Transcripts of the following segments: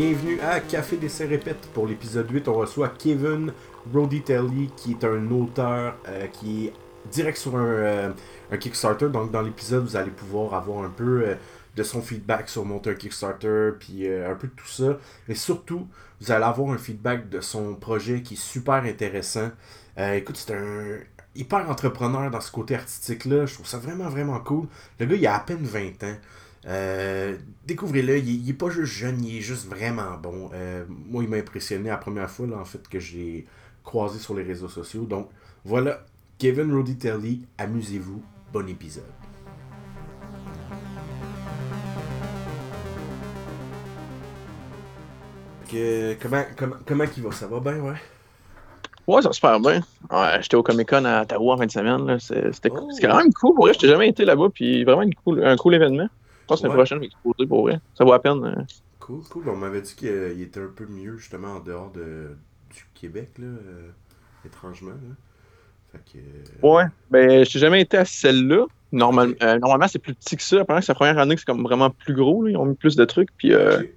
bienvenue à Café Dessin Répète. Pour l'épisode 8, on reçoit Kevin Roditelli, qui est un auteur euh, qui est direct sur un, euh, un Kickstarter. Donc, dans l'épisode, vous allez pouvoir avoir un peu euh, de son feedback sur monter un Kickstarter, puis un peu de tout ça. Mais surtout, vous allez avoir un feedback de son projet qui est super intéressant. écoute, c'est un hyper entrepreneur dans ce côté artistique-là. Je trouve ça vraiment, vraiment cool. Le gars, il a à peine 20 ans. Euh, découvrez-le, il, n'est pas juste jeune, il est juste vraiment bon. Euh, moi, il m'a impressionné la première fois là, en fait que j'ai croisé sur les réseaux sociaux. Donc voilà, Kevin Roditelli, amusez-vous, bon épisode. comment, comment, comment il va? Ça va bien, ouais? Ouais, ça va super bien. Ouais, j'étais au Comic Con à Ottawa en fin de semaine. C'était oh. quand même cool. Pour vrai, j'étais jamais été là-bas, puis vraiment cool, un cool événement pense que la prochaine exposé pour vrai. Ça vaut la peine. Euh. Cool, cool. On m'avait dit qu'il était un peu mieux justement en dehors de, du Québec, là, euh, étrangement. Là. Fait que, euh, Ouais, ben j'ai jamais été à celle-là. Normal, normalement, c'est plus petit que ça. Apparemment que c'est la première année que c'est comme vraiment plus gros. Là. Ils ont mis plus de trucs. Puis il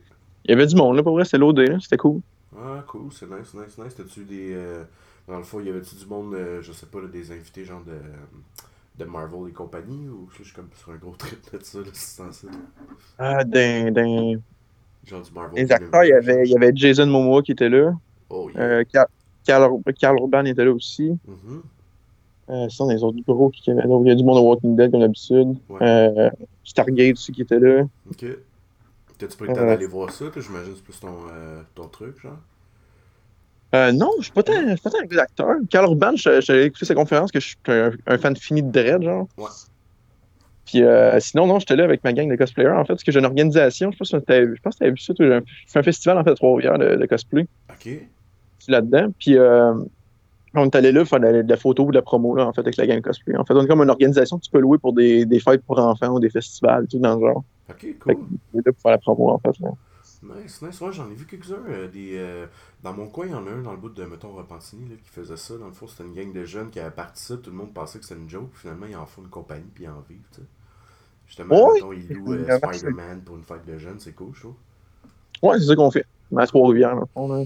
y avait du monde, là, pour vrai. C'était l'OD, c'était cool. Ah, cool, c'est nice, nice, nice. T'as-tu des. dans le fond, y avait-tu du monde, je sais pas, des invités, genre de de Marvel et compagnie ou je suis comme sur un gros trip de ça, là, c'est Ah, d'un. d'un... Genre du Marvel. Les acteurs, il y, avait, il y avait Jason Momoa qui était là. Oh, yeah. euh, Carl, Carl, Urban était là aussi. Mm-hmm. euh, sinon, les autres gros qui. Il y a du monde de Walking Dead comme d'habitude. Euh, Stargate aussi qui était là. Ok. T'as-tu pris le temps euh, d'aller voir ça? J'imagine que c'est plus ton, euh, ton truc, genre? Euh, non, je suis pas tant, un gros acteur. Carl Urban, j'ai écouté sa conférence que je suis un, fan fini de Dread, genre. Ouais. Puis euh, sinon, non, j'étais là avec ma gang de cosplayers, en fait, parce que j'ai une organisation, je pense que tu avais vu ça, j'ai fait un festival, en fait, à Trois-Rivières de, cosplay. OK. là-dedans. Puis euh, on est allé là faire de la, de la, photo ou de la promo, là, en fait, avec la gang de cosplay. En fait, on est comme une organisation que tu peux louer pour des, des fêtes pour enfants ou des festivals, tout dans le genre. OK, cool. là pour faire la promo, en fait. Là. Nice, nice. Ouais, j'en ai vu quelques-uns. Euh, des, euh, dans mon coin, il y en a un dans le bout de, mettons, Repentini, là, qui faisait ça. Dans le fond, c'était une gang de jeunes qui avaient parti ça. Tout le monde pensait que c'était une joke. Finalement, ils en font une compagnie puis ils en vivent, tu sais. Justement, mettons, ils louent euh, Spider-Man pour une fête de jeunes. C'est cool, je trouve. Ouais, c'est ça qu'on fait. À Trois-Rivières, on, on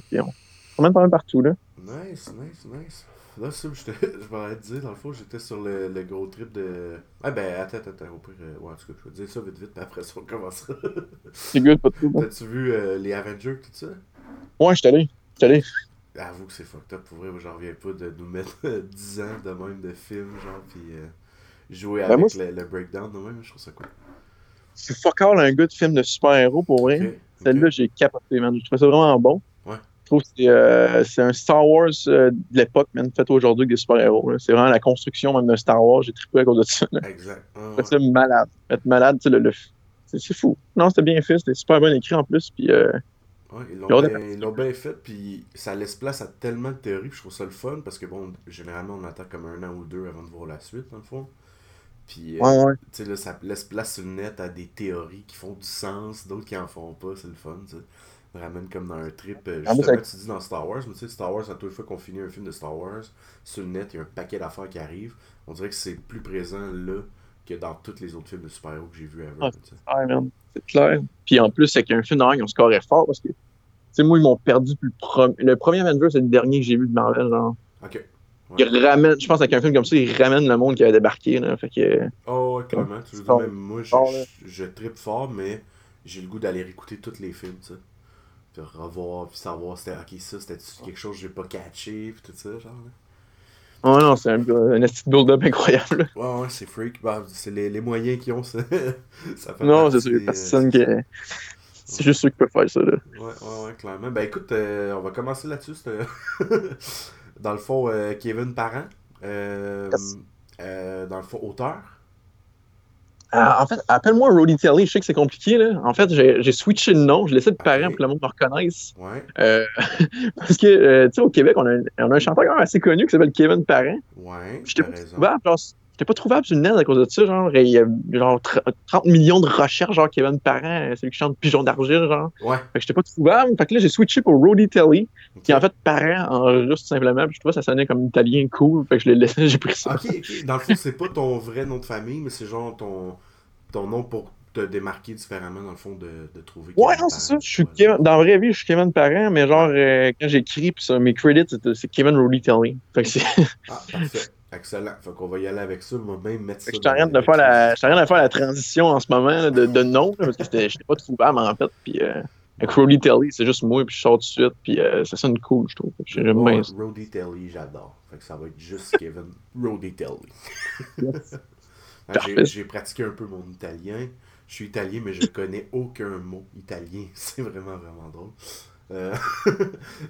emmène pas mal partout, là. Nice, nice, nice. Là, ça, je, je vais te dire, dans le fond, j'étais sur le, le, gros trip de. Ah ben, attends, attends, au pire. Euh, ouais, en tout cas, je vais te dire ça vite, vite, puis après ça, on commencera. C'est good, pas tout. T'as-tu vu euh, les Avengers, tout ça? Ouais, je suis allé. Je allé. Avoue que c'est fucked up, pour vrai, j'en reviens pas de nous mettre 10 ans de même de film, genre, puis euh, jouer ben, avec le, le, breakdown de même, je trouve ça cool. C'est fuck all un gars de film de super-héros, pour vrai. Celle-là, j'ai capoté, man. Je trouve ça vraiment bon. Je trouve que euh, c'est un Star Wars euh, de l'époque, même fait aujourd'hui avec des super-héros. C'est vraiment la construction même d'un Star Wars. J'ai trippé à cause de ça. Exact. c'est malade. Être malade, le, le... c'est fou. Non, c'était bien fait. C'était super bien écrit en plus. Puis, euh... ouais, ils l'ont bien, fait. Puis ça laisse place à tellement de théories. je trouve ça le fun parce que, bon, généralement, on attend comme un an ou deux avant de voir la suite, dans le fond. Puis, euh, ouais, tu sais, là, ça laisse place sur le net à des théories qui font du sens, d'autres qui en font pas. C'est le fun, tu sais ramène comme dans un trip. Euh, ah, justement, tu dis dans Star Wars, mais tu sais, Star Wars, à toutes les fois qu'on finit un film de Star Wars, sur le net, il y a un paquet d'affaires qui arrivent. On dirait que c'est plus présent là que dans tous les autres films de super-héros que j'ai vus avant. Ah, c'est clair. Puis en plus, c'est qu'un film d'horreur, ils ont scoré fort parce que, tu sais, moi, ils m'ont perdu le, le premier Avenger, c'est le dernier que j'ai vu de Marvel. Genre. Ok. Je pense qu'avec un film comme ça, il ramène le monde qui avait débarqué. Là, fait que, oh, ouais, clairement. Tu veux dire, même moi, je, je, je tripe fort, mais j'ai le goût d'aller écouter tous les films, tu sais de revoir, puis savoir c'était ok, ça c'était quelque chose que j'ai pas catché, puis tout ça, genre. Oh non, c'est un, un build-up incroyable. Ouais, ouais, c'est freak. Bah, c'est les, les, moyens qui ont ça. ça fait non, c'est sûr, personne qui. C'est juste ceux qui peuvent faire ça. Là. Ouais, ouais, ouais, clairement. Ben écoute, euh, on va commencer là-dessus. dans le fond, euh, Kevin Parent. Euh, euh, dans le fond, auteur. Euh, en fait, appelle-moi Roddy Telly. Je sais que c'est compliqué. Là. En fait, j'ai switché le nom. Je laissais de parent pour que le monde me reconnaisse. Ouais. Euh, parce que, euh, tu sais, au Québec, on a, un, on a un chanteur assez connu qui s'appelle Kevin Parent. Ouais. J'étais pas trouvable. J'étais pas trouvable sur le net à cause de ça. Genre, il y a genre 30 millions de recherches, genre Kevin Parent, celui qui chante Pigeon d'argile, genre. Ouais. Fait que j'étais pas trouvable. Fait que là, j'ai switché pour Roddy Telly, qui en fait Parent en juste simplement. Puis je trouvais que ça sonnait comme italien cool. Fait que je l'ai laissé, j'ai pris ça. Ok, ok. Dans le fond, c'est pas ton vrai nom de famille, mais c'est genre ton ton nom pour te démarquer différemment, dans le fond, de, de trouver. Ouais, non, c'est ça. Je suis Kevin, dans la vraie vie, je suis Kevin Parent, mais genre, euh, quand j'écris, puis ça, mes credits, c'est Kevin Rudy Telly. Fait que c'est. ah, parfait. Excellent. Fait qu'on va y aller avec ça. Moi, même mettre ça. Je t'arrête de, faire la... de faire la transition en ce moment de, de nom, parce que je n'étais pas trouvable, en fait. Puis. Euh... Avec Roddy Telly, c'est juste moi, puis je sors tout de suite, puis euh, ça sonne cool, je trouve. J'aime bien ça. Roddy Telly, j'adore. Fait que ça va être juste Kevin Roddy Telly. J'ai pratiqué un peu mon italien. Je suis italien, mais je ne connais aucun mot italien. C'est vraiment, vraiment drôle. Euh...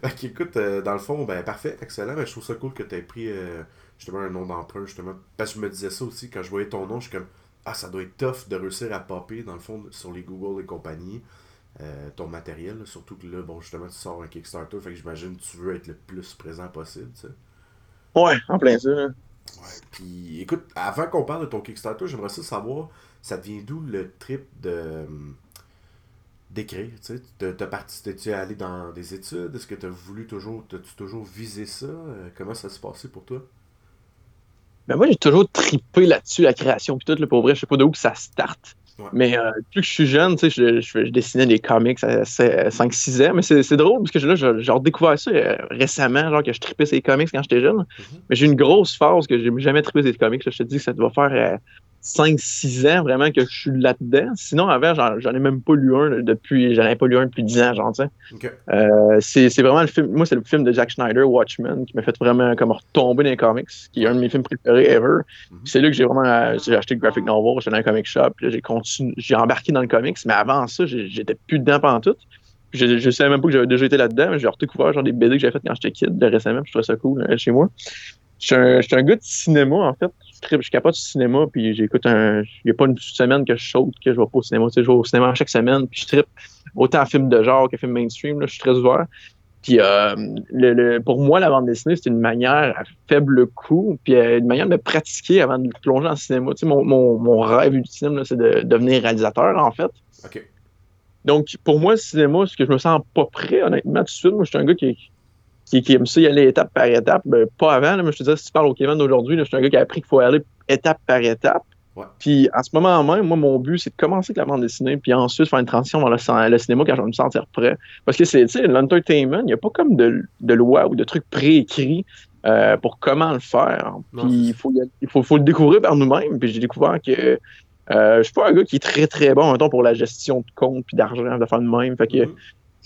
ok, écoute, euh, dans le fond, ben parfait, excellent. Ben, je trouve ça cool que tu aies pris euh, justement un nom d'emprunt, justement. Parce que je me disais ça aussi, quand je voyais ton nom, je suis comme, ah, ça doit être tough de réussir à popper, dans le fond, sur les Google et compagnie. Euh, ton matériel, surtout que là, bon, justement, tu sors un Kickstarter, fait que j'imagine que tu veux être le plus présent possible, tu sais. Ouais, en plein ça. Ouais, puis écoute, avant qu'on parle de ton Kickstarter, j'aimerais ça savoir, ça devient d'où le trip de d'écrire, tu sais, t'es parti, tu allé dans des études, est-ce que tu as voulu toujours, t'as-tu toujours visé ça, euh, comment ça s'est passé pour toi? Ben moi, j'ai toujours tripé là-dessus, la création, puis tout, le pour vrai, je sais pas d'où que ça starte. Mais euh, plus que je suis jeune, tu sais, je, je, dessinais des comics à 5-6 ans. Mais c'est drôle parce que là, j'ai redécouvert ça euh, récemment, genre que je tripais ces comics quand j'étais jeune. Mm-hmm. Mais j'ai une grosse phase que j'ai jamais trippé ces comics. je te dis que ça doit faire euh, 5-6 ans vraiment que je suis là-dedans. Sinon, avant, j'en ai même pas lu un depuis. J'en avais pas lu un depuis 10 ans, genre, tu sais. Euh, c'est vraiment le film. Moi, c'est le film de Jack Schneider, Watchmen, qui m'a fait vraiment comme retomber dans les comics, qui est un de mes films préférés ever. Mhm. C'est là que j'ai vraiment j'ai acheté le graphic novel, j'étais dans un comic shop, j'ai continué, j'ai embarqué dans le comics, mais avant ça, j'étais plus dedans pendant tout. Je, je savais même pas que j'avais déjà été là-dedans, mais j'ai redécouvert genre des BD que j'avais fait quand j'étais kid récemment, je trouvais ça cool euh, chez moi. Je suis un, un, gars de cinéma, en fait je suis capable du cinéma, puis j'écoute un. Il n'y a pas une semaine que je saute que je vais pas au cinéma. Tu sais, je vais au cinéma chaque semaine, puis je tripe autant film de genre que film mainstream. Là, je suis très ouvert. Puis euh, le, pour moi, la bande dessinée, c'est une manière à faible coût, puis euh, une manière de pratiquer avant de plonger en cinéma. Tu sais, mon, mon, mon rêve ultime, c'est de devenir réalisateur, en fait. Donc, pour moi, le cinéma, c'est que je me sens pas prêt, honnêtement, tout de suite. Moi, je suis un gars qui, qui, qui aime ça y aller étape par étape. Ben, pas avant, là, mais je te disais, si tu parles au Kevin d'aujourd'hui, je suis un gars qui a appris qu'il faut aller étape par étape. Puis en ce moment même, moi, mon but, c'est de commencer avec la bande dessinée, puis ensuite faire une transition vers le, cinéma quand je vais me sentir prêt. Parce que c'est, tu sais, l'entertainment, il n'y a pas comme de, de loi ou de trucs préécrits euh, pour comment le faire. Puis il faut, il faut, faut, le découvrir par nous-mêmes. Puis j'ai découvert que euh, je suis pas un gars qui est très très bon, mettons, pour la gestion de compte puis d'argent, de faire de même. Fait que mm-hmm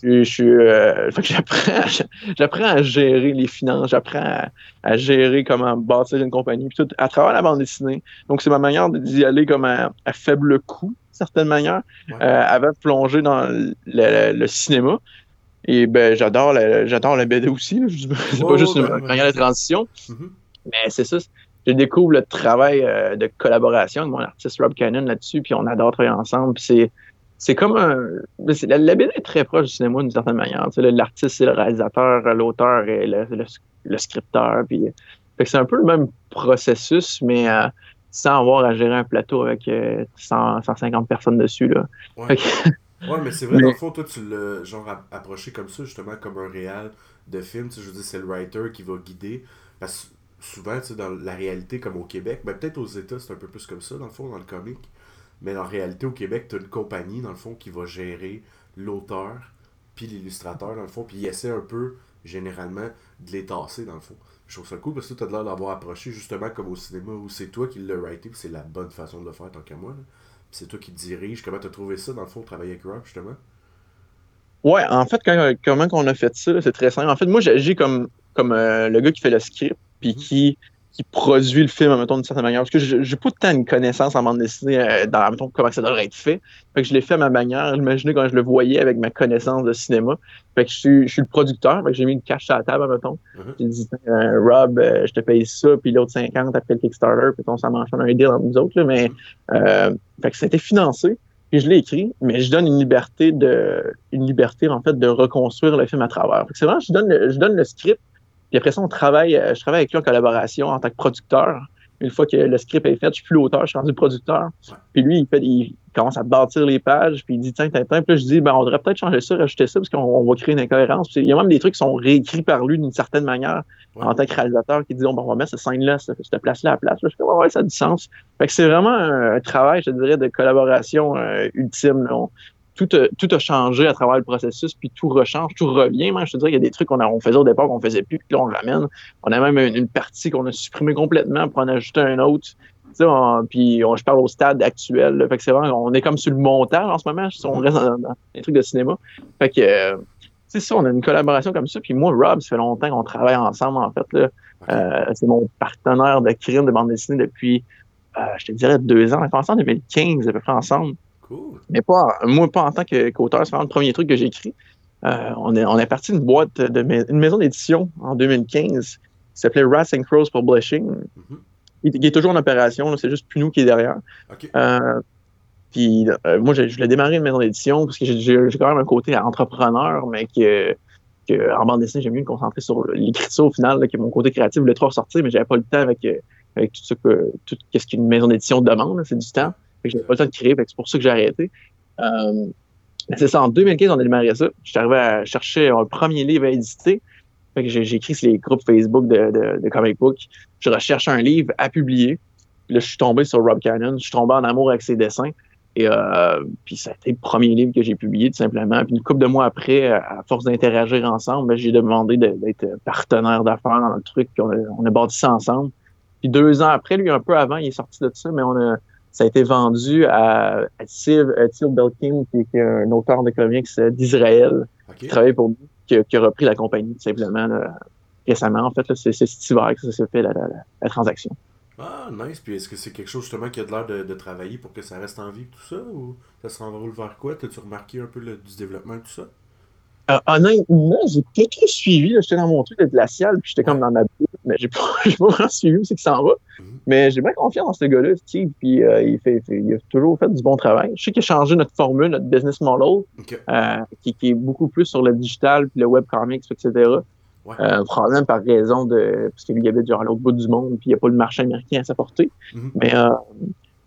je, suis, euh, j'apprends, j'apprends à gérer les finances, j'apprends à, gérer comment bâtir une compagnie, puis tout à travers la bande dessinée. Donc, c'est ma manière d'y aller comme à, faible coût, d'une certaine manière, euh, avant de plonger dans le, cinéma. Et ben, j'adore la, j'adore la BD aussi. C'est pas juste une manière de transition. Mm-hmm. Mais c'est ça. Je découvre le travail euh, de collaboration de mon artiste Rob Cannon là-dessus, puis on adore travailler ensemble. Puis c'est c'est comme un. La, la, BD est très proche du cinéma d'une certaine manière. L'artiste, c'est le réalisateur, l'auteur et le, le, scripteur. Puis, c'est un peu le même processus, mais euh, sans avoir à gérer un plateau avec 150 euh, personnes dessus. Là. Ouais. mais c'est vrai, dans le fond, toi, tu l'as genre approché comme ça, justement, comme un réal de film. Je veux dire, c'est le writer qui va guider. Parce que souvent, dans la réalité, comme au Québec, ben, peut-être aux États, c'est un peu plus comme ça, dans le fond, dans le comic. Mais en réalité, au Québec, tu as une compagnie, dans le fond, qui va gérer l'auteur, puis l'illustrateur, dans le fond, puis il essaie un peu, généralement, de les tasser, dans le fond. Je trouve ça cool parce que tu as l'air d'avoir approché justement comme au cinéma où c'est toi qui l'as writé, puis c'est la bonne façon de le faire tant qu'à moi. C'est toi qui dirige. Comment tu as trouvé ça, dans le fond, travailler avec Rob, justement? Ouais, en fait, comment on a fait ça, c'est très simple. En fait, moi, j'agis comme, comme euh, le gars qui fait le script, puis mm-hmm. qui qui produit le film, mettons, d'une certaine manière. Parce que j'ai pas tant une connaissance en bande dessinée euh, dans, mettons, comment ça devrait être fait. Fait que je l'ai fait à ma manière. J'imaginais quand je le voyais avec ma connaissance de cinéma. Fait que je suis, je suis le producteur. Fait que j'ai mis une cache à la table, mettons. Mm-hmm. J'ai dit, euh, Rob, euh, je te paye ça, puis l'autre 50 après le Kickstarter, puis on s'en un deal entre nous autres. Là, mais, euh, fait que ça a été financé. Puis je l'ai écrit, mais je donne une liberté de, une liberté, en fait, de reconstruire le film à travers. c'est vraiment, je donne je donne le script, puis après ça, on travaille, euh, je travaille avec lui en collaboration en tant que producteur. Une fois que le script est fait, je suis plus l'auteur, je suis rendu producteur. Puis lui, il, fait, il commence à bâtir les pages, puis il dit tiens, tiens, tiens. Puis là, je dis ben, on devrait peut-être changer ça, rajouter ça, parce qu'on va créer une incohérence. il y a même des trucs qui sont réécrits par lui d'une certaine manière en tant que réalisateur qui dit on va mettre cette scène-là, cette, place-là à place. je fais ouais, ça a du sens. Fait que c'est vraiment un, travail, je dirais, de collaboration euh, ultime. Tout a, tout a, changé à travers le processus, puis tout rechange, tout revient. Même, je te dirais, il y a des trucs qu'on on faisait au départ qu'on faisait plus, puis là, on ramène. On a même une, partie qu'on a supprimée complètement pour en ajouter un autre. puis on, je parle au stade actuel. fait que c'est vraiment, on est comme sur le montage en ce moment. On reste dans, dans les trucs de cinéma. Fait que, euh, c'est ça, on a une collaboration comme ça. Puis moi, Rob, ça fait longtemps qu'on travaille ensemble, en fait. Là. Euh, c'est mon partenaire de crime de bande dessinée depuis, euh, je te dirais, deux ans. On a fait ensemble en 2015, à peu près ensemble. Cool. Mais pas, moi, pas en tant qu'auteur. c'est vraiment le premier truc que j'ai écrit. Euh, on, est, on est parti d'une boîte, de une maison d'édition en 2015 qui s'appelait Rats and Crows Publishing. Mm il, est toujours en opération, c'est juste plus nous qui est derrière. Puis euh, moi, je, je l'ai démarré une maison d'édition parce que j'ai quand même un côté entrepreneur, mais que, que en bande dessinée, j'aime mieux me concentrer sur l'écriture au final, que mon côté créatif voulait trop ressortir, mais j'avais pas le temps avec, euh, avec tout ce que tout ce qu'une maison d'édition demande, c'est du temps. J'avais pas le temps de créer, c'est pour ça que j'ai arrêté. Euh, c'est ça, en 2015, on a démarré ça. Je suis arrivé à chercher un premier livre à éditer. Fait que j'ai écrit sur les groupes Facebook de comic book. Je recherche un livre à publier. Puis là, je suis tombé sur Rob Cannon. Je suis tombé en amour avec ses dessins. Et euh, puis ça a été le premier livre que j'ai publié tout simplement. Puis une couple de mois après, à force d'interagir ensemble, ben, j'ai demandé d'être partenaire d'affaires dans le truc. Puis on a, on a bâti ça ensemble. Puis deux ans après, lui un peu avant, il est sorti de ça, mais on a ça a été vendu à, à Tiv, Belkin, qui, est un auteur de comics d'Israël, qui travaille pour nous, qui, a repris la compagnie tout simplement récemment. En fait, c'est cet hiver que ça s'est fait la, la transaction. Ah, nice. Puis est-ce que c'est quelque chose justement qui a de l'air de, travailler pour que ça reste en vie, tout ça Ou ça se renroule vers quoi? T'as-tu remarqué un peu le, du développement, tout ça? Euh, honnêtement, j'ai pas trop suivi. J'étais dans mon truc de glacial, puis j'étais comme dans ma bulle, mais j'ai pas, pas vraiment suivi où c'est que ça en va. Mhm. Mais j'ai bien confiance dans ce gars-là, Steve, puis euh, il, fait, il a toujours fait du bon travail. Je sais qu'il a changé notre formule, notre business model, euh, qui, qui, est beaucoup plus sur le digital, puis le webcomics, etc. Ouais. Euh, probablement par raison de. Parce que lui, il habite genre à l'autre bout du monde, puis il n'y a pas le marché américain à sa portée. Mm-hmm. Mais, euh,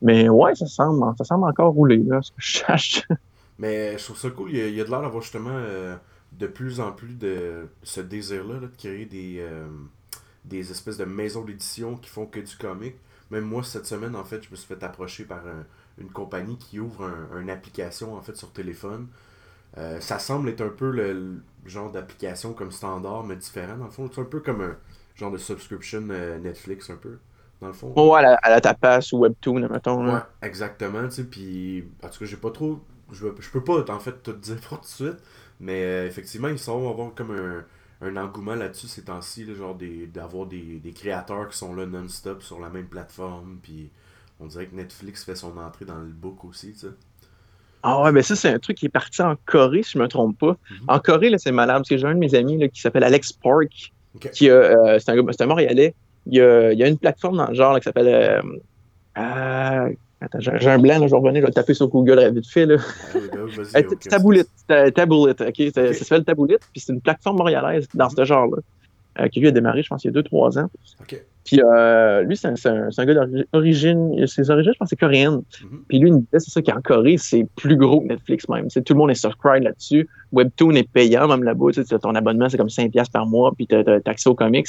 mais ouais, ça semble, ça semble encore rouler, là, ce que je cherche. Mais je trouve ça cool. Il y a, de l'air d'avoir justement euh, de plus en plus de ce désir-là de créer des, euh, des espèces de maisons d'édition qui font que du comic. Même moi, cette semaine, en fait, je me suis fait approcher par une compagnie qui ouvre une application en fait sur téléphone euh, ça semble être un peu le, genre d'application comme standard, mais différent dans le fond. C'est un peu comme un genre de subscription euh, Netflix, un peu, dans le fond. Ouais, à la, à la tapas ou Webtoon, mettons. Ouais, exactement, tu sais. Puis, en tout cas, j'ai pas trop. Je, je peux pas, en fait, tout dire pour tout de suite. Mais euh, effectivement, ils sont avoir comme un, un engouement là-dessus ces temps-ci, genre d'avoir des, des, créateurs qui sont là non-stop sur la même plateforme. Puis, on dirait que Netflix fait son entrée dans le book aussi, tu sais. Ah ouais, ben ça, c'est un truc qui est parti en Corée, si je me trompe pas. Mhm. En Corée, là, c'est malade, parce que j'ai un de mes amis là, qui s'appelle Alex Park, qui euh, c'est un, un, Montréalais. Il y, a, il y a une plateforme dans le genre là, qui s'appelle... Euh, euh, attends, j'ai un blanc, là, je vais revenir, je vais le taper sur Google vite fait. Là. Ah, okay, Taboulit, Taboulit, OK? Ça s'appelle Taboulit, puis c'est une plateforme montréalaise dans ce genre-là. Euh, qui lui a démarré, je pense, il y a 2-3 ans. Puis euh, lui, c'est un, un, gars d'origine, ses origines, je pense, c'est coréenne. Mm-hmm. Puis lui, il me disait, c'est ça qu'en Corée, c'est plus gros que Netflix même. tout le monde est subscribe là-dessus. Webtoon est payant même là-bas. Ton abonnement, c'est comme 5$ par mois, puis tu as, accès aux comics.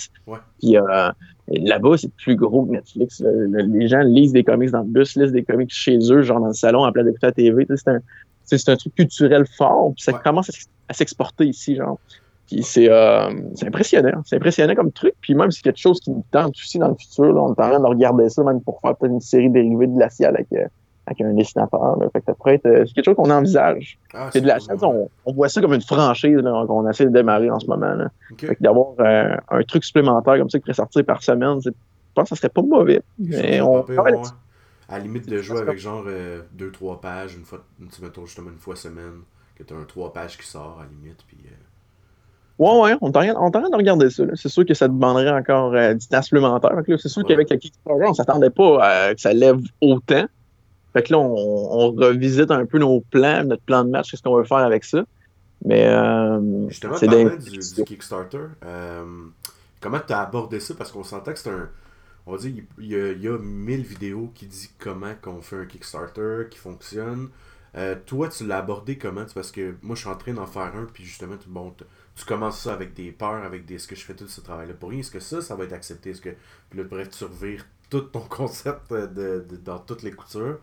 Puis euh, là-bas, c'est plus gros que Netflix. les gens lisent des comics dans le bus, lisent des comics chez eux, genre dans le salon, en plein d'écouter la TV. C'est un, c'est un truc culturel fort, puis ça commence à s'exporter ici, genre. Puis c'est euh, impressionnant. C'est impressionnant comme truc. Puis même, c'est quelque chose qui nous tente aussi dans le futur. Là, on est en train de regarder ça, même pour faire peut-être une série dérivée de glaciale avec, euh, avec un dessinateur. Là. Fait que ça pourrait être. Euh, c'est quelque chose qu'on envisage. Ah, c'est de la chance. On, on, voit ça comme une franchise qu'on essaie de démarrer en ce moment. Là. Fait que d'avoir euh, un truc supplémentaire comme ça qui pourrait sortir par semaine, je pense que ça serait pas mauvais. Mais on, à la limite de jouer avec genre 2-3 pages, une fois, mettons justement une fois semaine, que tu as un 3 pages qui sort à la limite. Puis, Ouais, ouais, on est en train de regarder ça. C'est sûr que ça demanderait encore euh, du temps supplémentaire. C'est sûr qu'avec le Kickstarter, on s'attendait pas à que ça lève autant. Fait que là, on, revisite un peu nos plans, notre plan de match, qu'est-ce qu'on veut faire avec ça. Mais euh, Justement, tu du, du, Kickstarter, euh, comment tu as abordé ça? Parce qu'on sentait que c'est un... on va dire, il y, a, il y a 1000 vidéos qui disent comment qu'on fait un Kickstarter, qui fonctionne. Euh, toi, tu l'as abordé comment? Parce que moi, je suis en train d'en faire un, puis justement, tu, bon, tu commences ça avec des peurs, avec des. Est-ce que je fais tout ce travail-là pour rien? Est-ce que ça, ça va être accepté? Est-ce que. Puis là, bref, tu revires tout ton concept de, dans toutes les coutures.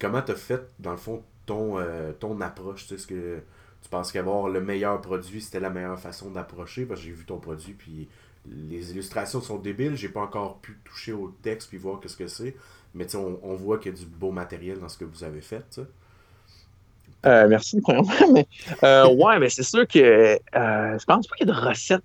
Comment tu as fait, dans le fond, ton, euh, approche? Est-ce que tu penses qu'avoir le meilleur produit, c'était la meilleure façon d'approcher? Parce que j'ai vu ton produit, puis les illustrations sont débiles. J'ai pas encore pu toucher au texte puis voir qu'est-ce que c'est. Mais on, on voit qu'il y a du beau matériel dans ce que vous avez fait. Euh, merci, premièrement. Mais, euh, ouais, mais c'est sûr que je pense pas qu'il y a de recettes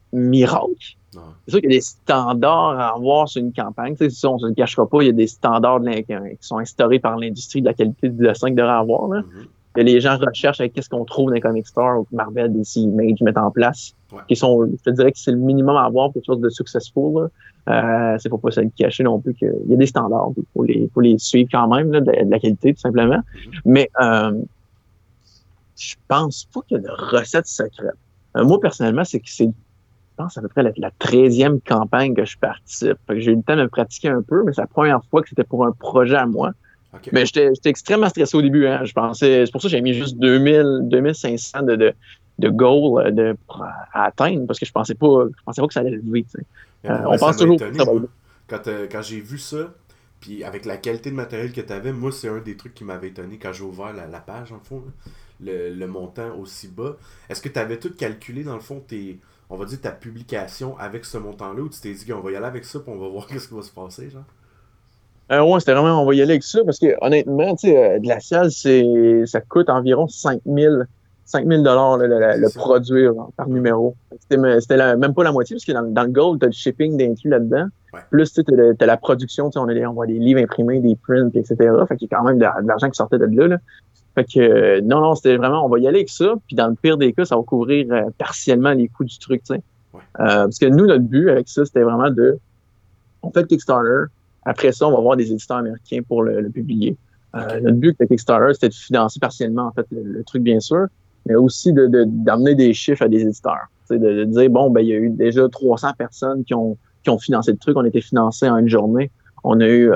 C'est sûr qu'il y a des standards à avoir sur une campagne. Tu sais, on ne se le cachera pas, il y a des standards qui sont instaurés par l'industrie de la qualité du dessin qu'il devrait avoir. Là. Mm-hmm. que les gens recherchent avec qu'est-ce qu'on trouve dans les comic stores ou que Marvel, DC, Image mettent en place. Qui sont, je te dirais que c'est le minimum à avoir pour quelque chose de successful. Euh, c'est pour pas se le cacher non plus qu'il y a des standards. Il faut les, faut les suivre quand même, là, de, la qualité, tout simplement. Mm-hmm. Mais euh, je pense pas qu'il y a de recette secrète. Euh, moi, personnellement, c'est que c'est, pense, à peu près la, treizième campagne que je participe. j'ai eu le temps de me pratiquer un peu, mais c'est la première fois que c'était pour un projet à moi. Mais j'étais, extrêmement stressé au début. Hein. Je pensais, c'est pour ça que j'ai mis juste 2000, 2500 de, de, de goals euh, de, à atteindre parce que je pensais pas, je pensais pas que ça allait lever. Euh, on pense toujours que ça va Quand, quand j'ai vu ça, puis avec la qualité de matériel que tu avais, moi, c'est un des trucs qui m'avait étonné quand j'ai ouvert la, la, page, en fond le, montant aussi bas. Est-ce que tu avais tout calculé, dans le fond, tes, on va dire ta publication avec ce montant-là, ou tu t'es dit qu'on va y aller avec ça, puis on va voir qu'est-ce qui va se passer, genre? Euh, ouais, c'était vraiment, on va y aller avec ça, parce que honnêtement, tu sais, euh, Glacial, c'est, ça coûte environ 5000 5000 dollars le, produire par numéro. C'était, même pas la moitié, parce que dans, le gold, tu as le shipping d'inclus là-dedans. Plus, tu as, la production, on, a, on voit des livres imprimés, des prints, etc. Fait qu'il y a quand même de, l'argent qui sortait de là. là. Fait que non, non, c'était vraiment, on va y aller avec ça. Puis dans le pire des cas, ça va couvrir euh, partiellement les coûts du truc, tu sais. Euh, parce que nous, notre but avec ça, c'était vraiment de, on fait le Kickstarter. Après ça, on va voir des éditeurs américains pour le, publier. Euh, notre but avec le Kickstarter, c'était de financer partiellement, en fait, le, truc, bien sûr, mais aussi de, d'amener des chiffres à des éditeurs. De, de dire, bon, ben, il y a eu déjà 300 personnes qui ont, qui ont financé le truc. On été financé en une journée. On a eu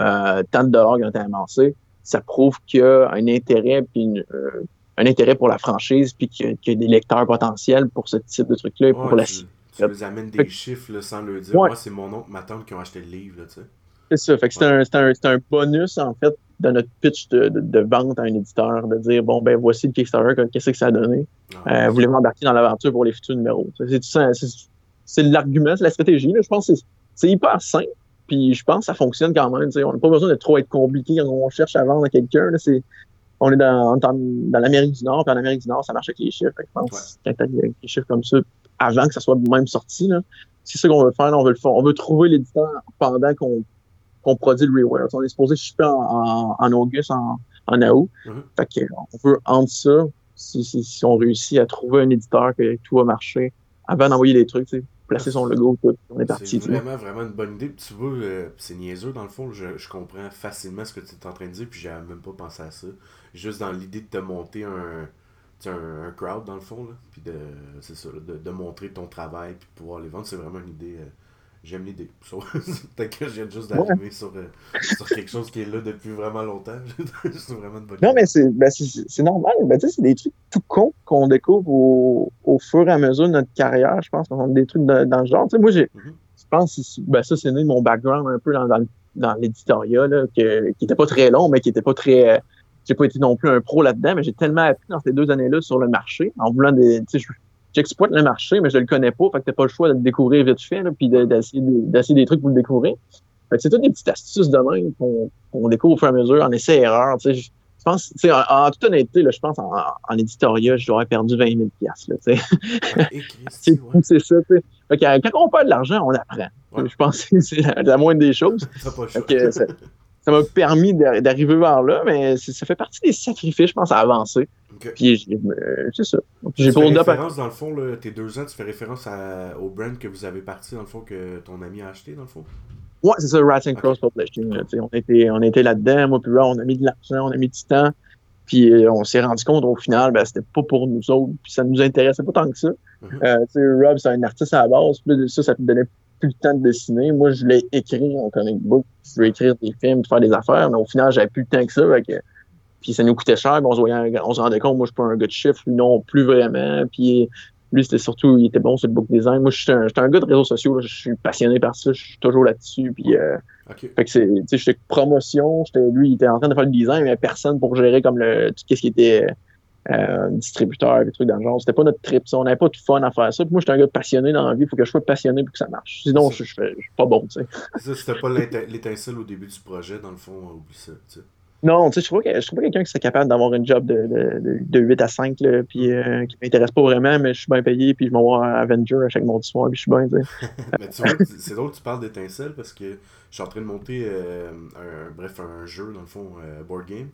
tant de dollars qui ont été amassés ça prouve qu'il y a un intérêt puis euh, un intérêt pour la franchise puis qu'il y, a des lecteurs potentiels pour ce type de truc-là. pour la... tu, tu les amènes des chiffres sans le dire. Moi, c'est mon oncle, ma tante qui ont acheté le livre. Là, c'est ça. Fait que c'est un, un, bonus, en fait, dans notre pitch de, de, vente à un éditeur, de dire bon, ben voici le Kickstarter, qu'est-ce que ça a donné? Ah, euh, voulez m'embarquer dans l'aventure pour les futurs numéros? C'est l'argument, c'est la stratégie. Là. Je pense que c'est hyper simple. Puis je pense que ça fonctionne quand même. On n'a pas besoin de trop être compliqué quand on cherche à vendre à quelqu'un. On est dans, dans, l'Amérique du Nord, puis en Amérique du Nord, ça marche avec les chiffres. je pense que quand des chiffres comme ça, avant que ça soit même sorti, c'est ça qu'on veut faire. on veut le faire. On veut trouver l'éditeur pendant qu'on produit le reware. On est supposé shipper en, en, August, en, en août. Mm-hmm. Fait que, on veut entre ça, si, si, on réussit à trouver un éditeur que tout va marcher, avant d'envoyer des trucs, placer son logo, On est parti. C'est vraiment, vraiment une bonne idée. tu vois, euh, c'est niaiseux dans le fond. Je, je, comprends facilement ce que tu es en train de dire, puis j'avais même pas pensé à ça. Juste dans l'idée de te monter un, un, un, crowd dans le fond, là, puis de, c'est ça, de, de, montrer ton travail, puis de pouvoir les vendre, c'est vraiment une idée. Euh, j'aime l'idée. Peut-être que je viens juste d'arriver sur, euh, sur, quelque chose qui est là depuis vraiment longtemps. c'est vraiment une bonne Non, mais c'est ben normal. Ben, c'est des trucs tout cons qu'on découvre au, au, fur et à mesure de notre carrière. Je pense a des trucs dans, le genre. sais moi, j'ai, mm-hmm. je pense ben, ça, c'est né de mon background un peu dans, dans, dans l'éditorial, qui n'était pas très long, mais qui n'était pas très. j'ai pas été non plus un pro là-dedans, mais j'ai tellement appris dans ces deux années-là sur le marché, en voulant des j'exploite le marché, mais je le connais pas, fait que t'as pas le choix de le découvrir vite fait, là, puis d'essayer des trucs pour le découvrir. Fait que c'est toutes des petites astuces de même qu'on découvre au fur et à mesure, en essai-erreur, tu sais. Je pense, tu sais, en, toute honnêteté, là, je pense en, en éditorial, j'aurais perdu 20 000 piastres, là, tu sais. c'est ça, tu sais. Fait que quand on perd de l'argent, on apprend. Je pense que c'est la, moindre des choses. ça m'a permis d'arriver vers là, mais ça fait partie des sacrifices, je pense, à avancer. Puis c'est ça. J'ai pour référence, dans le fond, là, tes deux ans, tu fais référence à, au brand que vous avez parti, dans le fond, que ton ami a acheté, dans le fond? Ouais, c'est ça, Rats and Cross Publishing. on était, on était là-dedans, moi, puis là, on a mis de l'argent, on a mis du temps. Puis euh, on s'est rendu compte au final, ben, c'était pas pour nous autres, puis ça nous intéressait pas tant que ça. Mm-hmm. euh, Rob, c'est un artiste à la base, puis ça, ça te donnait plus le temps de dessiner. Moi, je voulais écrire en comic book, je voulais écrire des films, faire des affaires, mais au final, j'avais plus le temps que ça. Puis ça nous coûtait cher, on se, voyait, on se rendait compte, moi, je suis pas un gars de chiffres, non plus vraiment. Puis lui, c'était surtout, il était bon sur le book design. Moi, je suis un, un, gars de réseaux sociaux, je suis passionné par ça, je suis toujours là-dessus. Puis, euh, fait que c'est, tu sais, j'étais promotion, j'étais, lui, il était en train de faire le design, mais personne pour gérer comme le, tout ce qui était euh, distributeur, des trucs dans le genre. C'était pas notre trip, ça. On n'avait pas de fun à faire ça. Puis moi, j'étais un gars passionné dans la vie, il faut que je sois passionné pour que ça marche. Sinon, je, je, suis pas bon, tu sais. Ça, c'était pas l'étincelle au début du projet, dans le fond, oublie ça, tu sais. Non, tu sais, je trouve pas, je trouve pas quelqu'un qui serait capable d'avoir un job de, de, de, 8 à 5, là, puis euh, qui m'intéresse pas vraiment, mais je suis bien payé, puis je m'envoie Avenger à chaque mardi soir, puis je suis bien, mais tu vois, c'est drôle que tu parles d'étincelle parce que je suis en train de monter euh, un, bref, un jeu, dans le fond, euh, board game,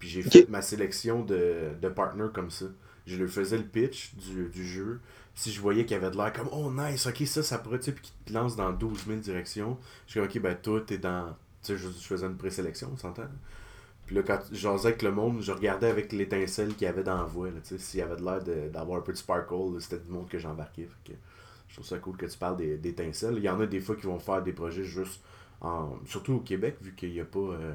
puis j'ai fait ma sélection de, de partners comme ça. Je lui faisais le pitch du, du jeu, si je voyais qu'il y avait de l'air comme oh nice, ok, ça, ça pourrait, tu sais, puis qu'il te lance dans 12 000 directions, je dis ok, ben toi, t'es dans. Tu sais, je, je faisais une présélection, on s'entend? Puis là, quand j'osais avec le monde, je regardais avec l'étincelle qu'il y avait dans la voix. S'il y avait de l'air d'avoir un peu de sparkle, c'était du monde que j'embarquais. Je trouve ça cool que tu parles d'étincelles. Il y en a des fois qui vont faire des projets juste en. Surtout au Québec, vu qu'il n'y a pas euh,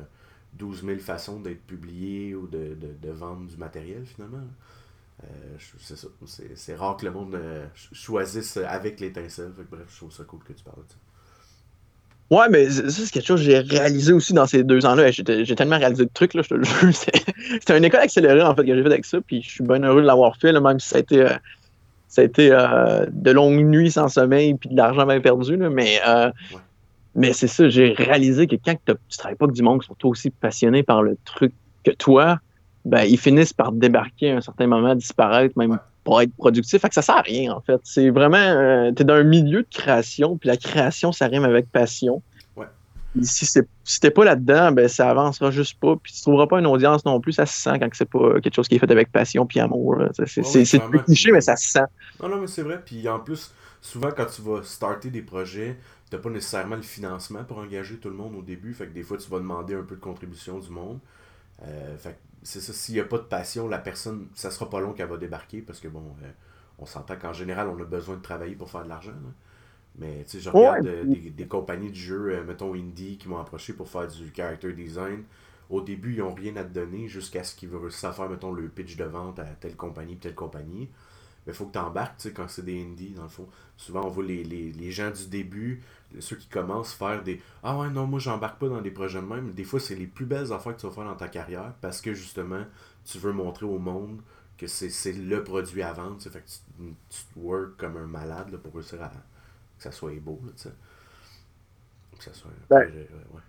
12 000 façons d'être publié ou de, de, vendre du matériel finalement. Euh. C'est rare que le monde euh, choisisse avec l'étincelle. Bref, je trouve ça cool que tu parles de ça. Ouais, mais ça, c'est quelque chose que j'ai réalisé aussi dans ces deux ans-là. J'ai tellement réalisé de trucs, là, je te le jure. C'était une école accélérée, en fait, que j'ai fait avec ça. Puis je suis bien heureux de l'avoir fait, même si ça a été, euh, ça a été euh, de longues nuits sans sommeil puis de l'argent bien perdu. Là, mais euh, mais c'est ça, j'ai réalisé que quand tu travailles pas avec du monde qui sont aussi passionnés par le truc que toi, ben, ils finissent par débarquer à un certain moment, disparaître, même pour être productif. Fait que ça sert à rien, en fait. C'est vraiment. Euh, tu es dans un milieu de création, puis la création, ça rime avec passion. Ouais. si t'es pas là-dedans, ben ça avancera juste pas. Puis tu trouveras pas une audience non plus. Ça se sent quand c'est pas quelque chose qui est fait avec passion puis amour. C'est plus cliché, mais ça se sent. Non, non, mais c'est vrai. Puis en plus, souvent quand tu vas starter des projets, t'as pas nécessairement le financement pour engager tout le monde au début. Fait que des fois, tu vas demander un peu de contribution du monde. Euh, fait c'est ça, s'il n'y a pas de passion, la personne, ça sera pas long qu'elle va débarquer parce que bon, euh, on s'entend qu'en général, on a besoin de travailler pour faire de l'argent. Mais tu sais, je regarde euh, des, compagnies de jeux, euh, mettons indie, qui m'ont approché pour faire du character design. Au début, ils n'ont rien à te donner jusqu'à ce qu'ils veulent à faire, mettons, le pitch de vente à telle compagnie, telle compagnie. Mais il faut que tu embarques, tu sais, quand c'est des indies, dans le fond. Souvent, on voit les, les, les gens du début, ceux qui commencent à faire des Ah ouais, non, moi, j'embarque pas dans des projets de même. Des fois, c'est les plus belles affaires que tu vas faire dans ta carrière parce que, justement, tu veux montrer au monde que c'est le produit à vendre. Fait que tu, tu work comme un malade là, pour réussir à que ça soit beau, tu sais. Que ça soit un projet, ouais.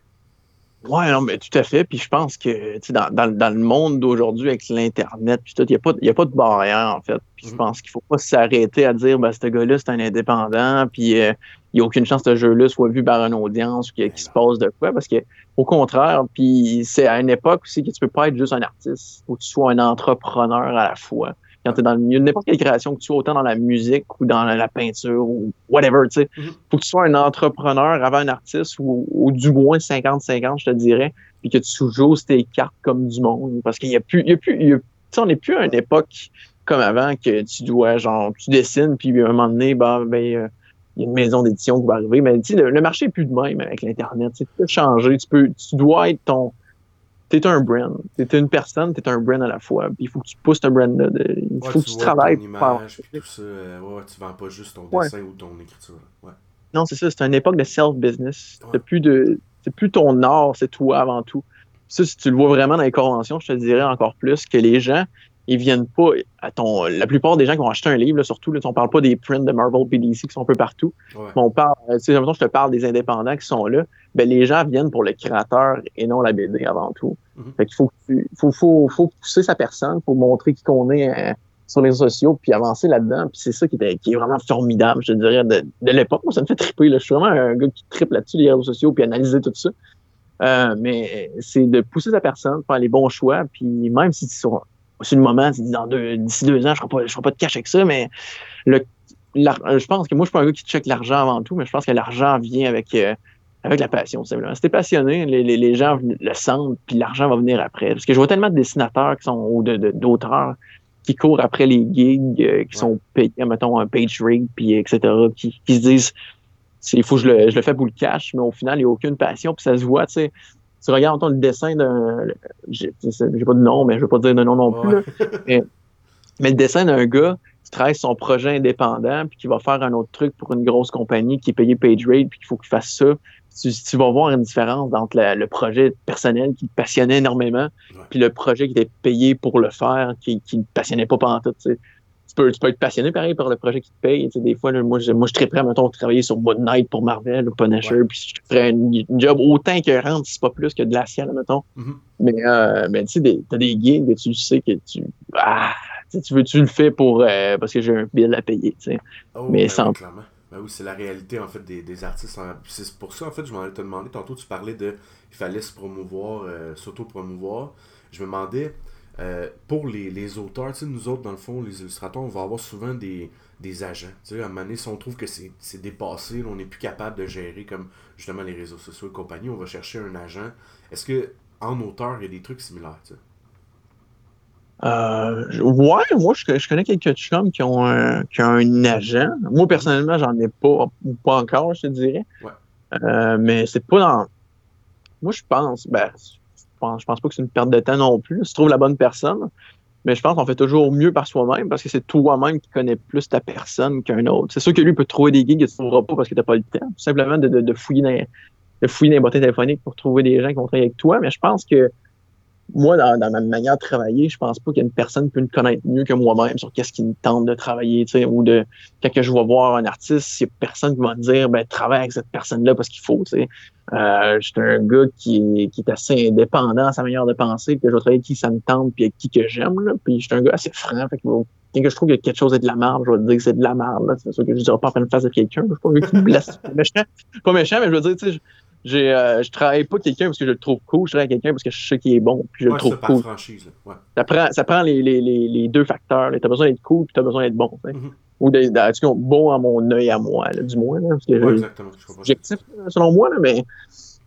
Oui, non, mais tout à fait. Puis je pense que dans, dans, dans le monde d'aujourd'hui, avec l'Internet, il n'y a, pas, y a pas de barrière, en fait. Puis je mm-hmm. pense qu'il faut pas s'arrêter à dire ben, ce gars-là, c'est un indépendant, puis euh, il n'y a aucune chance que ce jeu-là soit vu par une audience ou qu'il se passe de quoi. Parce que au contraire, puis c'est à une époque aussi que tu peux pas être juste un artiste, ou que tu sois un entrepreneur à la fois quand tu es dans le milieu de n'importe quelle création, que tu sois autant dans la musique ou dans la, peinture ou whatever, tu sais. Mm-hmm. Faut que tu sois un entrepreneur avant un artiste ou, du moins 50-50, je te dirais, puis que tu joues tes cartes comme du monde. Parce qu'il y a plus, il y a plus, il on n'est plus à une époque comme avant que tu dois, genre, tu dessines, puis à un moment donné, ben, ben euh, il y a une maison d'édition qui va arriver. Mais le, le marché est plus de même avec l'Internet. Tu peux changer. Tu peux, tu dois être ton, t'es un brand. T'es une personne, t'es un brand à la fois. Puis il faut que tu pousses ton brand-là. Il faut que tu, travailles. Ton image, tout ça. Ouais, tu vends pas juste ton dessin ou ton écriture. Non, c'est ça. C'est une époque de self-business. C'est plus de. C'est plus ton art, c'est toi avant tout. Ça, si tu le vois vraiment dans les conventions, je te dirais encore plus que les gens, ils viennent pas à ton. La plupart des gens qui vont acheter un livre, là, surtout, là, on parle pas des prints de Marvel PDC qui sont un peu partout. On parle, tu sais, je te parle des indépendants qui sont là. Ben, les gens viennent pour le créateur et non la BD avant tout. Mm-hmm. Fait qu'il faut, faut, faut, faut, pousser sa personne, faut montrer qui qu'on est euh, sur les réseaux sociaux, puis avancer là-dedans. Puis c'est ça qui, est, qui est vraiment formidable, je dirais, de, de l'époque. Moi, ça me fait triper. Là. Je suis vraiment un gars qui tripe là-dessus, les réseaux sociaux, puis analyser tout ça. Euh, mais c'est de pousser sa personne, faire les bons choix, puis même si sur, sur le moment, dans deux, d'ici deux ans, je ne ferai, pas, de cash avec ça, mais le, je pense que moi, je suis pas un gars qui check l'argent avant tout, mais je pense que l'argent vient avec, euh, avec la passion, simplement. Si t'es passionné, les, les, les, gens le sentent, puis l'argent va venir après. Parce que je vois tellement de dessinateurs qui sont, ou de, d'auteurs qui courent après les gigs, euh, qui sont payés, mettons, un page rig, puis etc., qui, qui se disent il faut que je le, je le fais pour le cash, mais au final, il n'y a aucune passion, puis ça se voit, tu sais. Tu regardes le dessin d'un. J'ai pas de nom, mais je veux pas dire de nom non plus. mais, le dessin d'un gars qui travaille son projet indépendant, puis qui va faire un autre truc pour une grosse compagnie qui est payé PageRate, puis qu'il faut qu'il fasse ça. Tu, vas voir une différence entre le projet personnel qui te passionnait énormément, puis le projet qui était payé pour le faire, qui ne passionnait pas pendant tout tu peux, tu peux être passionné pareil par le projet qui te paye. Tu sais, des fois, moi, je, moi, je serais prêt, mettons, à travailler sur Moon Knight pour Marvel ou Punisher, puis je ferais un job autant écœurant, si c'est pas plus que de glacial, mettons. Mm-hmm. Mais, euh, mais tu sais, t'as des gigs que tu sais que tu. Ah, tu veux, tu le fais pour euh, parce que j'ai un bill à payer, tu sais. Oh, mais ben sans. clairement. Ben oui, c'est la réalité en fait des, des artistes. C'est pour ça en fait je m'en allais te demander tantôt tu parlais de il fallait se promouvoir, euh, s'auto-promouvoir. Je me demandais euh, pour les, les auteurs, nous autres, dans le fond, les illustrateurs, on va avoir souvent des, des agents. à un moment donné, si on trouve que c'est dépassé, on n'est plus capable de gérer comme justement les réseaux sociaux et compagnie, on va chercher un agent. Est-ce que en auteur, il y a des trucs similaires? Euh, ouais, moi je, je, connais quelques chums qui ont un, qui ont un agent. Moi personnellement, j'en ai pas, pas encore, je te dirais. Ouais. Euh, mais c'est pas dans. Moi je pense, ben, je pense pas que c'est une perte de temps non plus. Si tu trouves la bonne personne, mais je pense qu'on fait toujours mieux par soi-même parce que c'est toi-même qui connais plus ta personne qu'un autre. C'est sûr que lui peut trouver des gigs que tu trouveras pas parce que tu n'as pas le temps. Simplement de, de, fouiller dans, de fouiller dans les boîtiers téléphoniques pour trouver des gens qui vont travailler avec toi. Mais je pense que moi, dans, ma manière de travailler, je pense pas qu'il y a une personne peut me connaître mieux que moi-même sur qu'est-ce qui me tente de travailler, tu sais, ou de quand je vais voir un artiste, il n'y a personne qui va me dire ben travaille avec cette personne-là parce qu'il faut, tu sais. Euh, je suis un gars qui, qui est assez indépendant à sa manière de penser, que je vais travailler avec qui ça me tente puis avec qui que j'aime. Puis je suis un gars assez franc, fait que quand je trouve que quelque chose est de la merde, je vais dire que c'est de la merde. C'est sûr que je dirais pas en face de quelqu'un. Je suis pas pas méchant, pas méchant, mais je veux dire, tu sais, j'ai, euh, je travaille pas quelqu'un parce que je le trouve cool, je travaille avec quelqu'un parce que je sais qu'il est bon, puis je le trouve cool. Franchise, ouais. ça, prend, ça prend les, les, les, les deux facteurs. Tu as besoin d'être cool, puis tu as besoin d'être bon. Mm-hmm. Ou d'être bon à mon œil à moi, là, du moins. Là, parce que ouais, exactement. Objectif, selon moi, là, mais,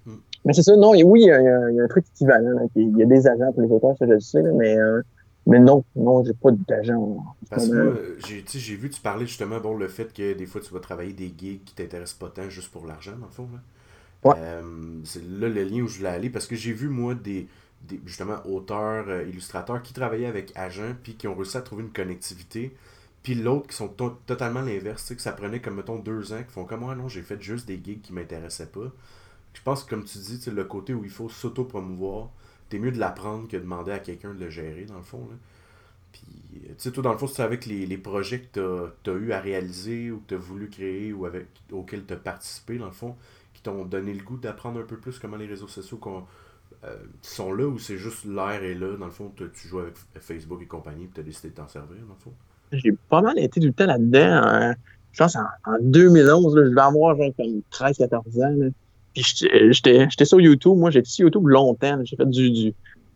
mm. mais c'est ça. Non, et oui, il y, a, il y, a un truc équivalent. Là, il y a des agents pour les auteurs, ça je le sais, mais, euh, mais non, non, j'ai pas d'agent. Parce que j'ai vu, tu parlais justement, bon, le fait que des fois tu vas travailler des gigs qui t'intéressent pas tant juste pour l'argent, dans le fond. Là. Euh, c'est là le lien où je voulais aller parce que j'ai vu, moi, des, justement auteurs, euh, illustrateurs qui travaillaient avec agents puis qui ont réussi à trouver une connectivité. Puis l'autre qui sont totalement l'inverse, que ça prenait comme mettons deux ans, qui font comme moi, non, j'ai fait juste des gigs qui m'intéressaient pas. Je pense que comme tu dis, le côté où il faut s'auto-promouvoir, t'es mieux de l'apprendre que de demander à quelqu'un de le gérer, dans le fond. Là. Puis, tu sais, toi, dans le fond, c'est avec les, projets que tu as, eu à réaliser ou que tu as voulu créer ou avec auxquels tu as participé, dans le fond, t'ont donné le goût d'apprendre un peu plus comment les réseaux sociaux euh, sont là ou c'est juste l'air est là, dans le fond, tu joues avec Facebook et compagnie et tu as décidé de t'en servir, dans le fond? J'ai pas mal été tout le temps là-dedans. Hein. je pense en, 2011, je vais avoir genre comme 13-14 ans. Puis j'étais sur YouTube. Moi, j'étais sur YouTube longtemps. J'ai fait du, du,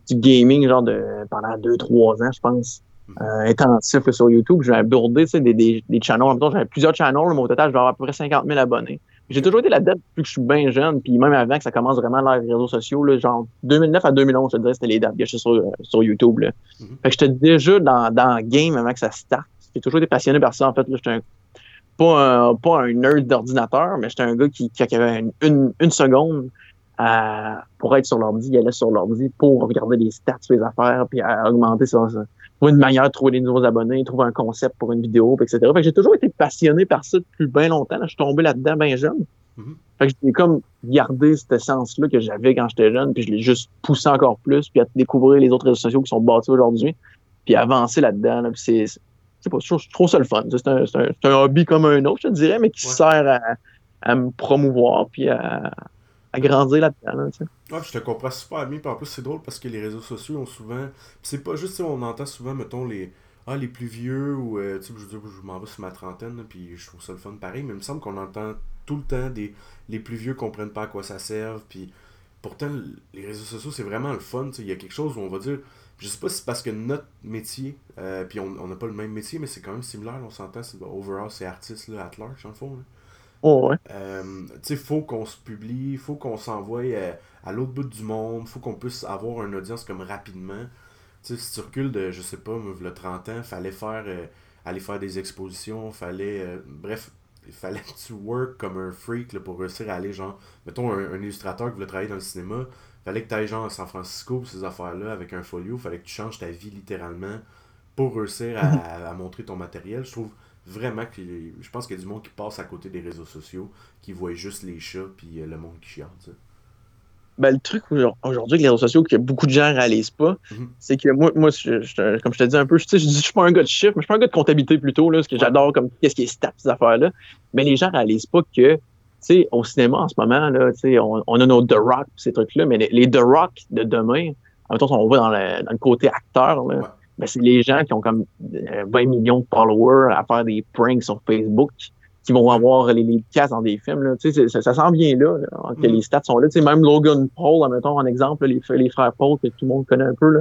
du, gaming genre de pendant 2-3 ans, je pense. Mm-hmm. Euh, intensif sur YouTube. J'ai abordé des, des, des channels. J'avais plusieurs channels, mais au total, je vais avoir à peu près 50 000 abonnés. J'ai toujours été là-dedans depuis que je suis bien jeune, puis même avant que ça commence vraiment dans les réseaux sociaux, là, genre 2009 à 2011, je te dirais, c'était les dates que j'étais sur, euh, sur YouTube. Là. Mm-hmm. Fait que j'étais déjà dans, dans le game avant que ça starte. J'ai toujours été passionné par ça, en fait. J'étais pas, un, pas un nerd d'ordinateur, mais j'étais un gars qui, qui avait une, une, seconde à, pour être sur l'ordi, il allait sur l'ordi pour regarder les stats sur les affaires, puis à augmenter ça trouver une manière de trouver des nouveaux abonnés, trouver un concept pour une vidéo, etc. Fait que j'ai toujours été passionné par ça depuis bien longtemps. Je suis tombé là-dedans bien jeune. Mm-hmm. Fait que j'ai comme gardé cette essence-là que j'avais quand j'étais jeune, puis je l'ai juste poussé encore plus, puis à découvrir les autres réseaux sociaux qui sont bâtis aujourd'hui, puis avancer là-dedans. Là, c'est, c'est pas, je trouve ça le fun. C'est un, un, un, hobby comme un autre, je dirais, mais qui sert à, à me promouvoir, puis à, à grandir là-dedans. ouais, je te comprends super bien. Puis en plus, c'est drôle parce que les réseaux sociaux ont souvent. C'est pas juste, on entend souvent, mettons, les. Ah, les plus vieux, ou euh, tu sais, je je m'en vais sur ma trentaine, puis je trouve ça le fun pareil, mais il me semble qu'on entend tout le temps des. Les plus vieux comprennent pas à quoi ça sert, puis pourtant, les réseaux sociaux, c'est vraiment le fun, il y a quelque chose où on va dire. Je sais pas si c'est parce que notre métier, euh, puis on n'a pas le même métier, mais c'est quand même similaire, on s'entend, c'est overall, c'est artiste, là, at large, en fond. Oh, ouais. Euh, tu sais, faut qu'on se publie, faut qu'on s'envoie euh, à, l'autre bout du monde, faut qu'on puisse avoir une audience comme rapidement. Tu sais, si tu recules de, je sais pas, le 30 ans, fallait faire, euh, aller faire des expositions, fallait. bref, il fallait que tu work comme un freak pour réussir à aller, genre, mettons un, illustrateur qui voulait travailler dans le cinéma, fallait que tu ailles genre à San Francisco pour ces affaires-là avec un folio, fallait que tu changes ta vie littéralement pour réussir à, montrer ton matériel. Je trouve vraiment que je pense qu'il y a du monde qui passe à côté des réseaux sociaux, qui voit juste les chats puis euh, le monde qui chiale. Ben, le truc aujourd'hui avec les réseaux sociaux que beaucoup de gens ne réalisent pas, mhm. c'est que moi, moi je, comme je te dis un peu, je, je, je suis pas un gars de chiffres, mais je suis pas un gars de comptabilité plutôt, là, parce que j'adore comme qu'est-ce qui est stats, ces affaires-là. Mais les gens ne réalisent pas que sais, au cinéma en ce moment, là, on, on a nos The Rock, ces trucs-là, mais les, The Rock de demain, en même temps, on va dans le, dans le côté acteur, là, ben, c'est les gens qui ont comme 20 euh, millions de followers à faire des pranks sur Facebook qui vont avoir les, les cases dans des films. Là. Ça, ça sent bien là, que mm. les stats sont là. sais même Logan Paul, mettons en exemple, les, les frères Paul que tout le monde connaît un peu. Là.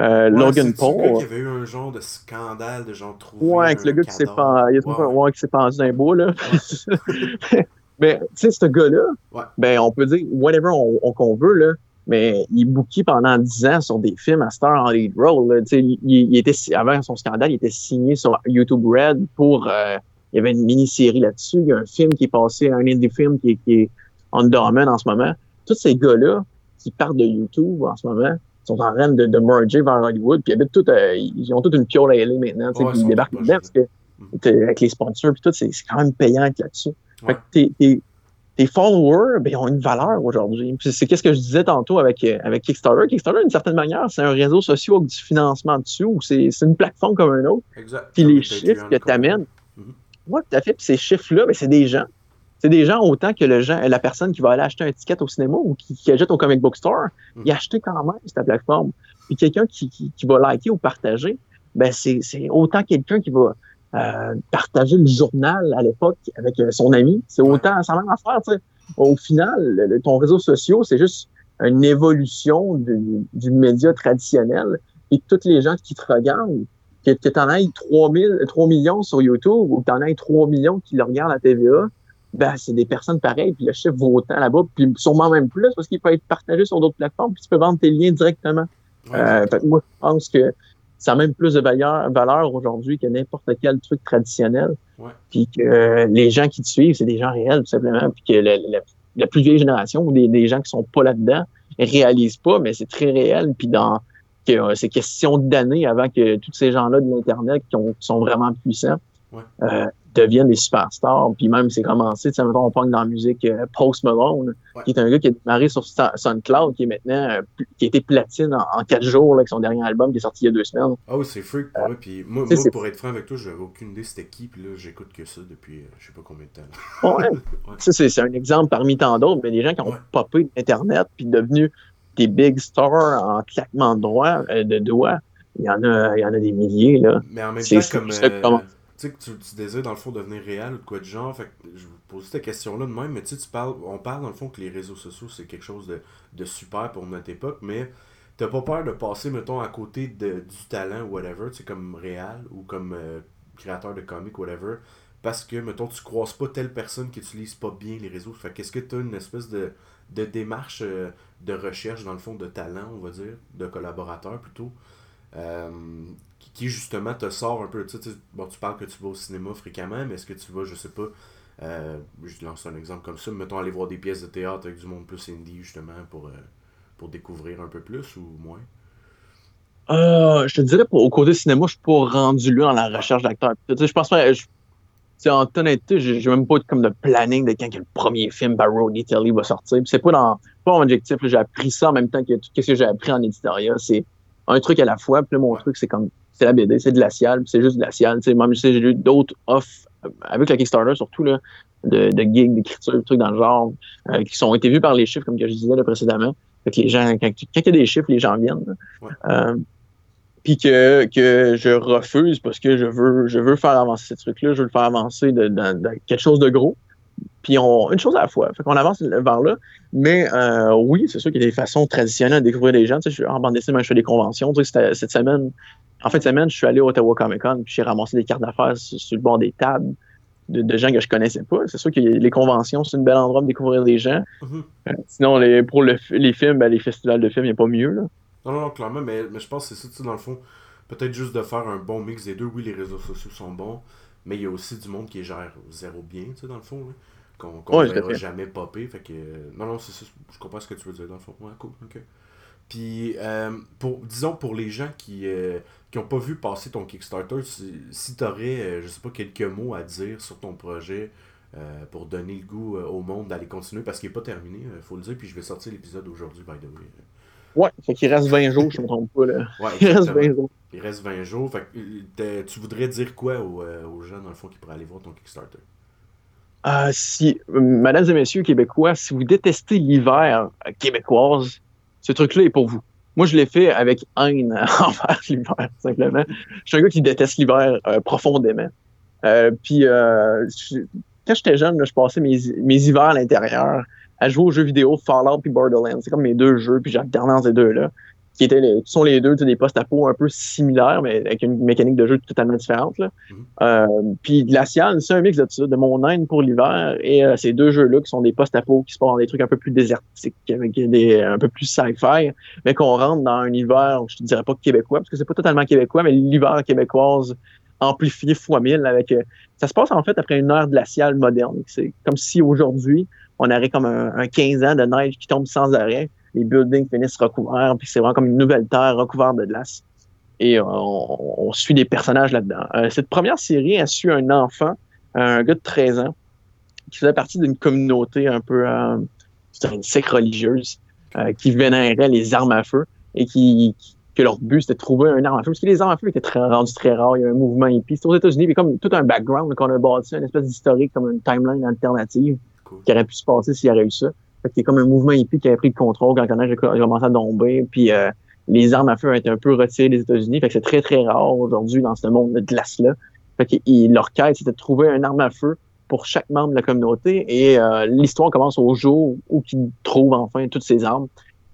Euh, Logan Paul. Il y avait eu un genre de scandale de gens trouvés. Ouais, avec le gars qui s'est pendu, ouais. qui s'est pendu d'un bout, là. mais, tu sais, ce gars-là, ben, on peut dire whatever on, qu'on veut, là, mais il booké pendant 10 ans sur des films à Star en lead role. Il, il, était, avant son scandale, il était signé sur YouTube Red pour euh, il y avait une mini-série là-dessus. Il y a un film qui est passé, un indie film qui, qui est on domaine en ce moment. Tous ces gars-là qui partent de YouTube en ce moment sont en train de, de merger vers Hollywood. Puis ils, tout, euh, ils ont toute une piole à aller maintenant. puis ils débarquent dedans parce que avec les sponsors puis tout, c'est quand même payant là-dessus. Fait que tes, tes, followers, ben, ont une valeur aujourd'hui. C'est qu'est-ce que je disais tantôt avec, euh, avec Kickstarter. Kickstarter, d'une certaine manière, c'est un réseau social avec du financement dessus ou c'est une plateforme comme un autre. Exact. Puis les chiffres que tu amènes, moi, tout à fait. Puis ces chiffres-là, ben, c'est des gens. C'est des gens autant que le gens, la personne qui va aller acheter un ticket au cinéma ou qui, qui achète au comic book store, mm. il achète quand même cette plateforme. Puis quelqu'un qui, qui, qui, va liker ou partager, ben c'est, c'est autant quelqu'un qui va euh, partager le journal à l'époque avec euh, son ami. C'est autant, sans même affaire, tu sais. Au final, ton réseau social, c'est juste une évolution du, du média traditionnel. Et toutes les gens qui te regardent, que, que tu en aies 3, 3 millions sur YouTube ou que tu en aies 3 millions qui le regardent à TVA, ben, c'est des personnes pareilles, puis le chiffre vaut autant là-bas, puis sûrement même plus, parce qu'il peut être partagé sur d'autres plateformes, puis tu peux vendre tes liens directement. Euh, moi, je pense que ça a même plus de valeur, valeur aujourd'hui que n'importe quel truc traditionnel. Puis que les gens qui te suivent, c'est des gens réels, tout simplement. Puis que la plus vieille génération, ou des, des gens qui sont pas là-dedans, réalisent pas, mais c'est très réel. Puis dans euh, c'est question d'années avant que tous ces gens-là de l'Internet qui, sont vraiment puissants euh, deviennent des superstars. Puis même, c'est commencé, tu sais, on parle dans la musique euh, Post Malone, qui est un gars qui a démarré sur SoundCloud, qui est maintenant, qui a été platine en, quatre jours, avec son dernier album qui est sorti il y a deux semaines. Ah oui, c'est freak pour Puis moi, pour être franc avec toi, j'avais aucune idée c'était qui, puis là, j'écoute que ça depuis je sais pas combien de temps. ouais. c'est un exemple parmi tant d'autres, mais des gens qui ont popé d'Internet, puis devenus des big stars en claquement de, doigts, euh, de doigts, il y en a, il y en a des milliers. Là. Mais en même temps, comme. Tu sais que tu, désires dans le fond devenir réel ou de quoi de genre. Fait je vous pose cette question-là de même, mais tu sais, tu parles, on parle dans le fond que les réseaux sociaux c'est quelque chose de, de, super pour notre époque, mais t'as pas peur de passer, mettons, à côté de, du talent ou whatever, tu sais, comme réel ou comme euh, créateur de comics, whatever, parce que, mettons, tu croises pas telle personne qui utilise pas bien les réseaux. Fait qu'est-ce que tu as une espèce de, de démarche euh, de recherche, dans le fond, de talent, on va dire, de collaborateur plutôt, euh, qui justement te sort un peu. Tu, sais, bon, tu parles que tu vas au cinéma fréquemment, mais est-ce que tu vas, je sais pas, euh, je lance un exemple comme ça, mettons aller voir des pièces de théâtre avec du monde plus indie, justement, pour, pour découvrir un peu plus ou moins? je te dirais, pour, au côté cinéma, je suis pas rendu là dans la recherche d'acteurs. Je pense pas, c'est en honnêteté, j'ai même pas comme de planning de quand le premier film par Italy va sortir. C'est pas dans pas mon objectif. J'ai appris ça en même temps que tout ce que j'ai appris en éditorial. C'est un truc à la fois. Puis là, mon truc, c'est comme c'est la BD, c'est de la ciel, c'est juste de la ciel. Même j'ai lu d'autres off avec la Kickstarter surtout là, de, de gigs, d'écriture, des trucs dans le genre, euh, qui sont été vus par les chiffres, comme que je disais là, précédemment. Fait que les gens, quand, il y a des chiffres, les gens viennent. Euh, puis que, que je refuse parce que je veux, je veux faire avancer ces trucs-là, je veux le faire avancer de, quelque chose de gros. Puis on, une chose à la fois. Fait qu'on avance vers là. Mais euh, oui, c'est sûr qu'il y a des façons traditionnelles de découvrir les gens. Tu sais, je suis en bande dessinée, je fais des conventions. Tu sais, cette semaine, en fin de semaine, je suis allé au Ottawa Comic Con, puis j'ai ramassé des cartes d'affaires sur, le bord des tables de, gens que je connaissais pas. C'est sûr que les conventions, c'est un bel endroit pour découvrir les gens. Mm-hmm. Euh, sinon, les, pour les films, ben, les festivals de films, il n'y a pas mieux. Là. Non, non, clairement, mais, mais je pense que c'est ça, tu sais, dans le fond, peut-être juste de faire un bon mix des deux. Oui, les réseaux sociaux sont bons, mais il y a aussi du monde qui gère zéro bien, tu sais, dans le fond. Qu'on ne verra jamais popper. Fait que, non, non, c'est ça. Je comprends ce que tu veux dire, dans le fond. Ouais, cool, ok. Puis, euh, pour, disons, pour les gens qui n'ont pas vu passer ton Kickstarter, si, tu aurais, je sais pas, quelques mots à dire sur ton projet, euh, pour donner le goût euh, au monde d'aller continuer parce qu'il n'est pas terminé, il euh, faut le dire. Puis je vais sortir l'épisode aujourd'hui, by the way. Ouais, fait qu'il reste 20 jours, je ne me trompe pas. Là. Ouais, il reste 20 jours. Il reste 20 jours. Fait que, tu voudrais dire quoi aux, aux, gens, dans le fond, qui pourraient aller voir ton Kickstarter? si, mesdames et messieurs québécois, si vous détestez l'hiver québécoise, ce truc-là est pour vous. Moi, je l'ai fait avec haine envers l'hiver, simplement. Je suis un gars qui déteste l'hiver profondément. puis, quand j'étais jeune, je passais mes, hivers à l'intérieur à jouer aux jeux vidéo Fallout puis Borderlands. C'est comme mes deux jeux, puis j'alternais dans ces deux-là. Qui, étaient les, sont les deux des postes à peau un peu similaires, mais avec une mécanique de jeu totalement différente. Là. Mm-hmm. euh, puis Glacial, c'est un mix de ça, de mon haine pour l'hiver et euh, ces deux jeux-là qui sont des postes à peau qui se passent dans des trucs un peu plus désertiques, avec des un peu plus sci-fi, mais qu'on rentre dans un hiver, je te dirais pas québécois, parce que c'est pas totalement québécois, mais l'hiver québécoise amplifié fois mille avec euh, ça se passe en fait après une heure glaciale moderne. C'est comme si aujourd'hui, on aurait comme un, 15 ans de neige qui tombe sans arrêt, les buildings finissent recouverts, puis c'est vraiment comme une nouvelle terre recouverte de glace. Et euh, on, suit des personnages là-dedans. Euh, cette première série a su un enfant, un gars de 13 ans, qui faisait partie d'une communauté un peu, euh, une secte religieuse, qui vénérait les armes à feu et qui, que leur but, c'était de trouver un arme à feu. Parce que les armes à feu étaient très, rendus très rares. Il y a un mouvement hippie. C'est aux États-Unis, a comme tout un background qu'on a bâti, une espèce d'historique, comme une timeline alternative qui aurait pu se passer s'il y avait eu ça. Fait qu'il y a comme un mouvement hippie qui a pris le contrôle quand on a commencé à tomber. Puis euh, les armes à feu ont été un peu retirées des États-Unis. Fait que c'est très, très rare aujourd'hui dans ce monde de glace-là. Fait que leur quête, c'était de trouver un arme à feu pour chaque membre de la communauté. Et euh, l'histoire commence au jour où ils trouvent enfin toutes ces armes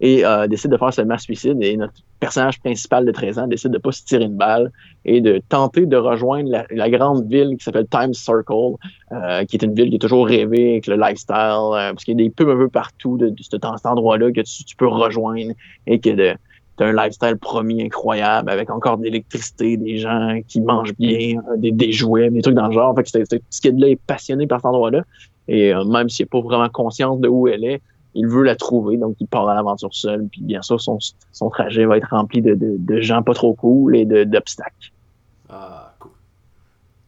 et euh, décide de faire ce mass suicide. Et notre personnage principal de 13 ans décide de pas se tirer une balle et de tenter de rejoindre la, grande ville qui s'appelle Times Circle, euh, qui est une ville qui est toujours rêvée avec le lifestyle, euh, parce qu'il y a des pubs un peu partout de, cet, endroit-là que tu, peux rejoindre et que de un lifestyle promis incroyable avec encore de l'électricité, des gens qui mangent bien, des, jouets, des trucs dans le genre. Fait que ce qui là est passionné par cet endroit-là. Et même s'il n'est pas vraiment conscience de où elle est, il veut la trouver, donc il part à l'aventure seul. Puis bien sûr, son, son trajet va être rempli de, de, de gens pas trop cool et d'obstacles. Ah, cool.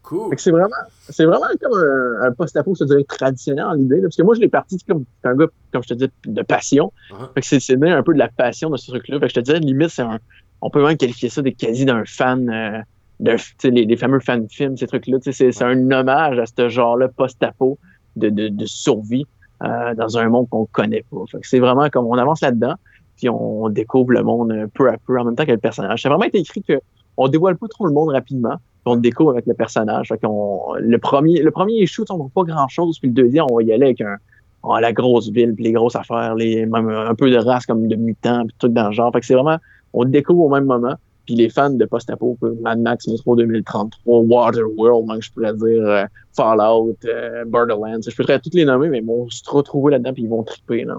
Cool. C'est vraiment, c'est vraiment comme un, un post-apo, je dirais, traditionnel en l'idée. Parce que moi, je l'ai parti comme un gars, comme je te dis, de passion. Uh-huh. Fait que c'est, c'est un peu de la passion de ce truc-là. Fait que je te disais, limite, c'est un, on peut même qualifier ça de quasi d'un fan, euh, de, les, les fameux fan films, ces trucs-là. C'est, c'est un hommage à ce genre-là post-apo de, de, de survie euh, dans un monde qu'on connaît pas. c'est vraiment comme on avance là-dedans, puis on, découvre le monde peu à peu en même temps que le personnage. C'est vraiment été écrit que on dévoile pas trop le monde rapidement, puis on découvre avec le personnage. Le premier, le premier shoot, on voit pas grand-chose, puis le deuxième, on va y aller avec un, la grosse ville, puis les grosses affaires, les, même un peu de race comme de mutants, puis tout dans le genre. Fait que c'est vraiment, on découvre au même moment. Puis les fans de post-apo, Mad Max Metro 2033, Waterworld, donc je pourrais dire euh, Fallout, euh, Borderlands, je pourrais toutes les nommer, mais ils vont se retrouver là-dedans puis ils vont triper. Là.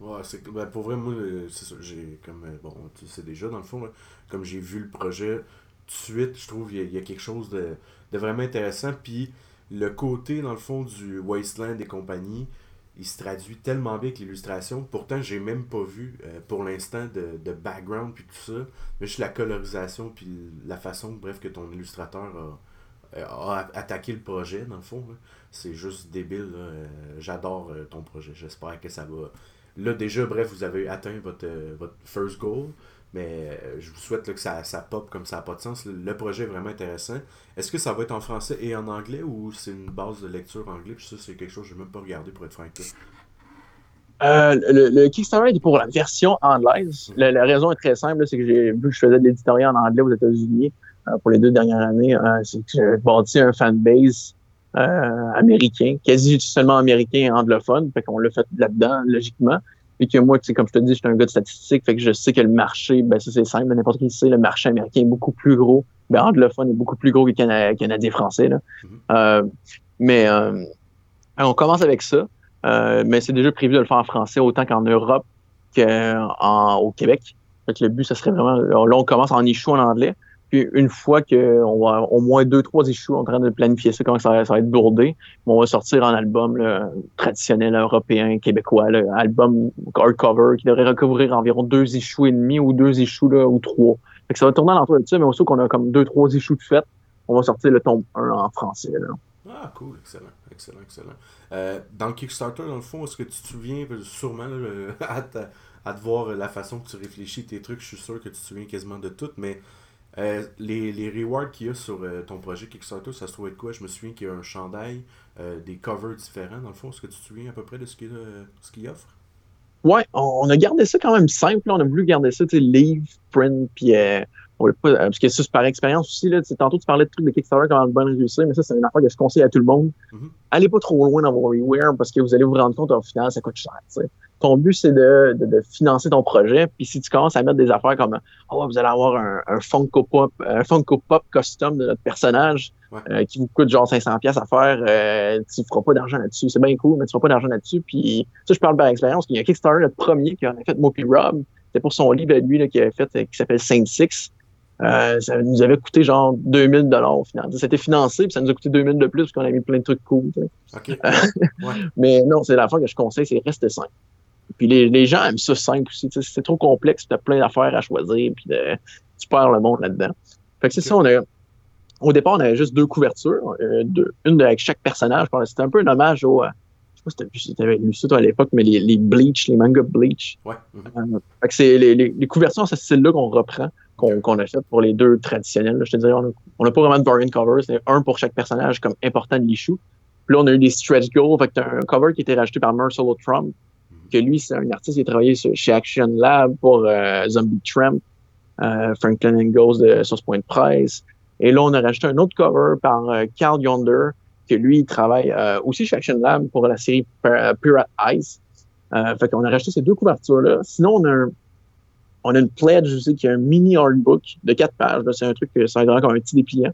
Ouais, c'est ben, pour vrai, moi, c'est ça, j'ai comme, euh, bon, tu sais déjà, dans le fond, comme j'ai vu le projet, tout de suite, je trouve qu'il y, y, a quelque chose de, de vraiment intéressant, puis le côté, dans le fond, du Wasteland et compagnie, il se traduit tellement bien avec l'illustration. Pourtant, j'ai même pas vu euh, pour l'instant de, de, background puis tout ça. Mais juste la colorisation puis la façon, bref, que ton illustrateur a, euh, attaqué le projet, dans le fond. C'est juste débile. Euh, j'adore ton projet. J'espère que ça va. Là, déjà, bref, vous avez atteint votre, votre first goal. Mais euh, je vous souhaite que ça, ça pop comme ça n'a pas de sens. Le, projet est vraiment intéressant. Est-ce que ça va être en français et en anglais ou c'est une base de lecture anglais? Puis ça, c'est quelque chose que je n'ai même pas regardé pour être franc euh, le, Kickstarter est pour la version anglaise. La, raison est très simple, c'est que j'ai vu que je faisais de l'éditorial en anglais aux États-Unis euh, pour les deux dernières années. c'est que j'ai bâti un fanbase américain, quasi seulement américain et anglophone. Fait qu'on l'a fait là-dedans, logiquement. Puis que moi, comme je te dis, je suis un gars de statistiques, fait que je sais que le marché, ben ça c'est simple, n'importe qui sait, le marché américain est beaucoup plus gros. Ben anglophone est beaucoup plus gros que le Canadien français. Là. Mm-hmm. euh, mais euh, on commence avec ça. Euh, mais c'est déjà prévu de le faire en français autant qu'en Europe qu'au Québec. Fait que le but, ça serait vraiment. Là, on commence en échou en anglais. Puis une fois qu'on va au moins deux, trois issues, en train de planifier ça, comment ça, va être bourdé. On va sortir en album traditionnel européen, québécois, album hardcover qui devrait recouvrir environ deux issues et demi ou deux issues ou trois. Ça va tourner à l'entour de ça, mais aussi qu'on a comme deux, trois issues de fait, on va sortir le tome 1 en français. Là. Ah, cool, excellent, excellent, excellent. Euh, dans Kickstarter, dans le fond, est-ce que tu te souviens, sûrement, à, te, à, te, voir la façon que tu réfléchis tes trucs, je suis sûr que tu te souviens quasiment de tout, mais euh, les, les rewards qu'il y a sur euh, ton projet Kickstarter, ça se trouve être quoi? Je me souviens qu'il y a un chandail, euh, des covers différents, dans le fond. Est-ce que tu te souviens à peu près de ce qu'il offre? Ouais, on a gardé ça quand même simple. On a voulu garder ça, tu sais, livre, print, puis on pas, parce que ça, c'est par expérience aussi. Là, tantôt, tu parlais de trucs de Kickstarter, comment bien réussir, mais ça, c'est une affaire que je conseille à tout le monde. Mm-hmm. Allez pas trop loin dans vos reware parce que vous allez vous rendre compte, au final, ça coûte cher. sais ton but, c'est de, de, financer ton projet. Puis si tu commences à mettre des affaires comme Oh, vous allez avoir un, un Funko Pop, un Funko Pop custom de notre personnage euh, qui vous coûte genre 500$ à faire, euh, tu feras pas d'argent là-dessus. C'est bien cool, mais tu feras pas d'argent là-dessus. Puis ça, je parle par expérience. Il y a Kickstarter, le premier qui en a fait Mopi Rob. C'était pour son livre, lui, là, qui avait fait, qui s'appelle Saint Six. Euh, ça nous avait coûté genre 2000 dollars au final. C'était financé, puis ça nous a coûté 2000 de plus parce qu'on a mis plein de trucs cool. Mais non, c'est la fois que je conseille, c'est rester simple. Puis les, les, gens aiment ça simple aussi. C'est trop complexe, tu as plein d'affaires à choisir, puis de, tu perds le monde là-dedans. Fait que c'est ça, on a. Au départ, on avait juste deux couvertures, euh, deux, une avec chaque personnage. C'était un peu un hommage au. Euh, je sais pas si tu avais lu ça toi, à l'époque, mais les, les Bleach, les mangas Bleach. Ouais. Euh, fait que c'est les, les, les, couvertures à ce style-là qu'on reprend, qu'on qu'on a fait pour les deux traditionnels. je te dirais, on n'a pas vraiment de variant cover, c'est un pour chaque personnage comme important de l'issue. Puis là, on a eu des stretch goals. Fait que t'as un cover qui a été rajouté par Marcelo Trump, que lui, c'est un artiste qui a travaillé chez Action Lab pour euh, Zombie Tramp, euh, Franklin Goes de Source Point Price. Et là, on a rajouté un autre cover par euh, Carl Yonder, que lui, il travaille aussi chez Action Lab pour la série Pirate Eyes. fait qu'on a rajouté ces deux couvertures-là. Sinon, on a un, on a une pledge aussi qui est un mini artbook de quatre pages. C'est un truc que ça comme un petit dépliant.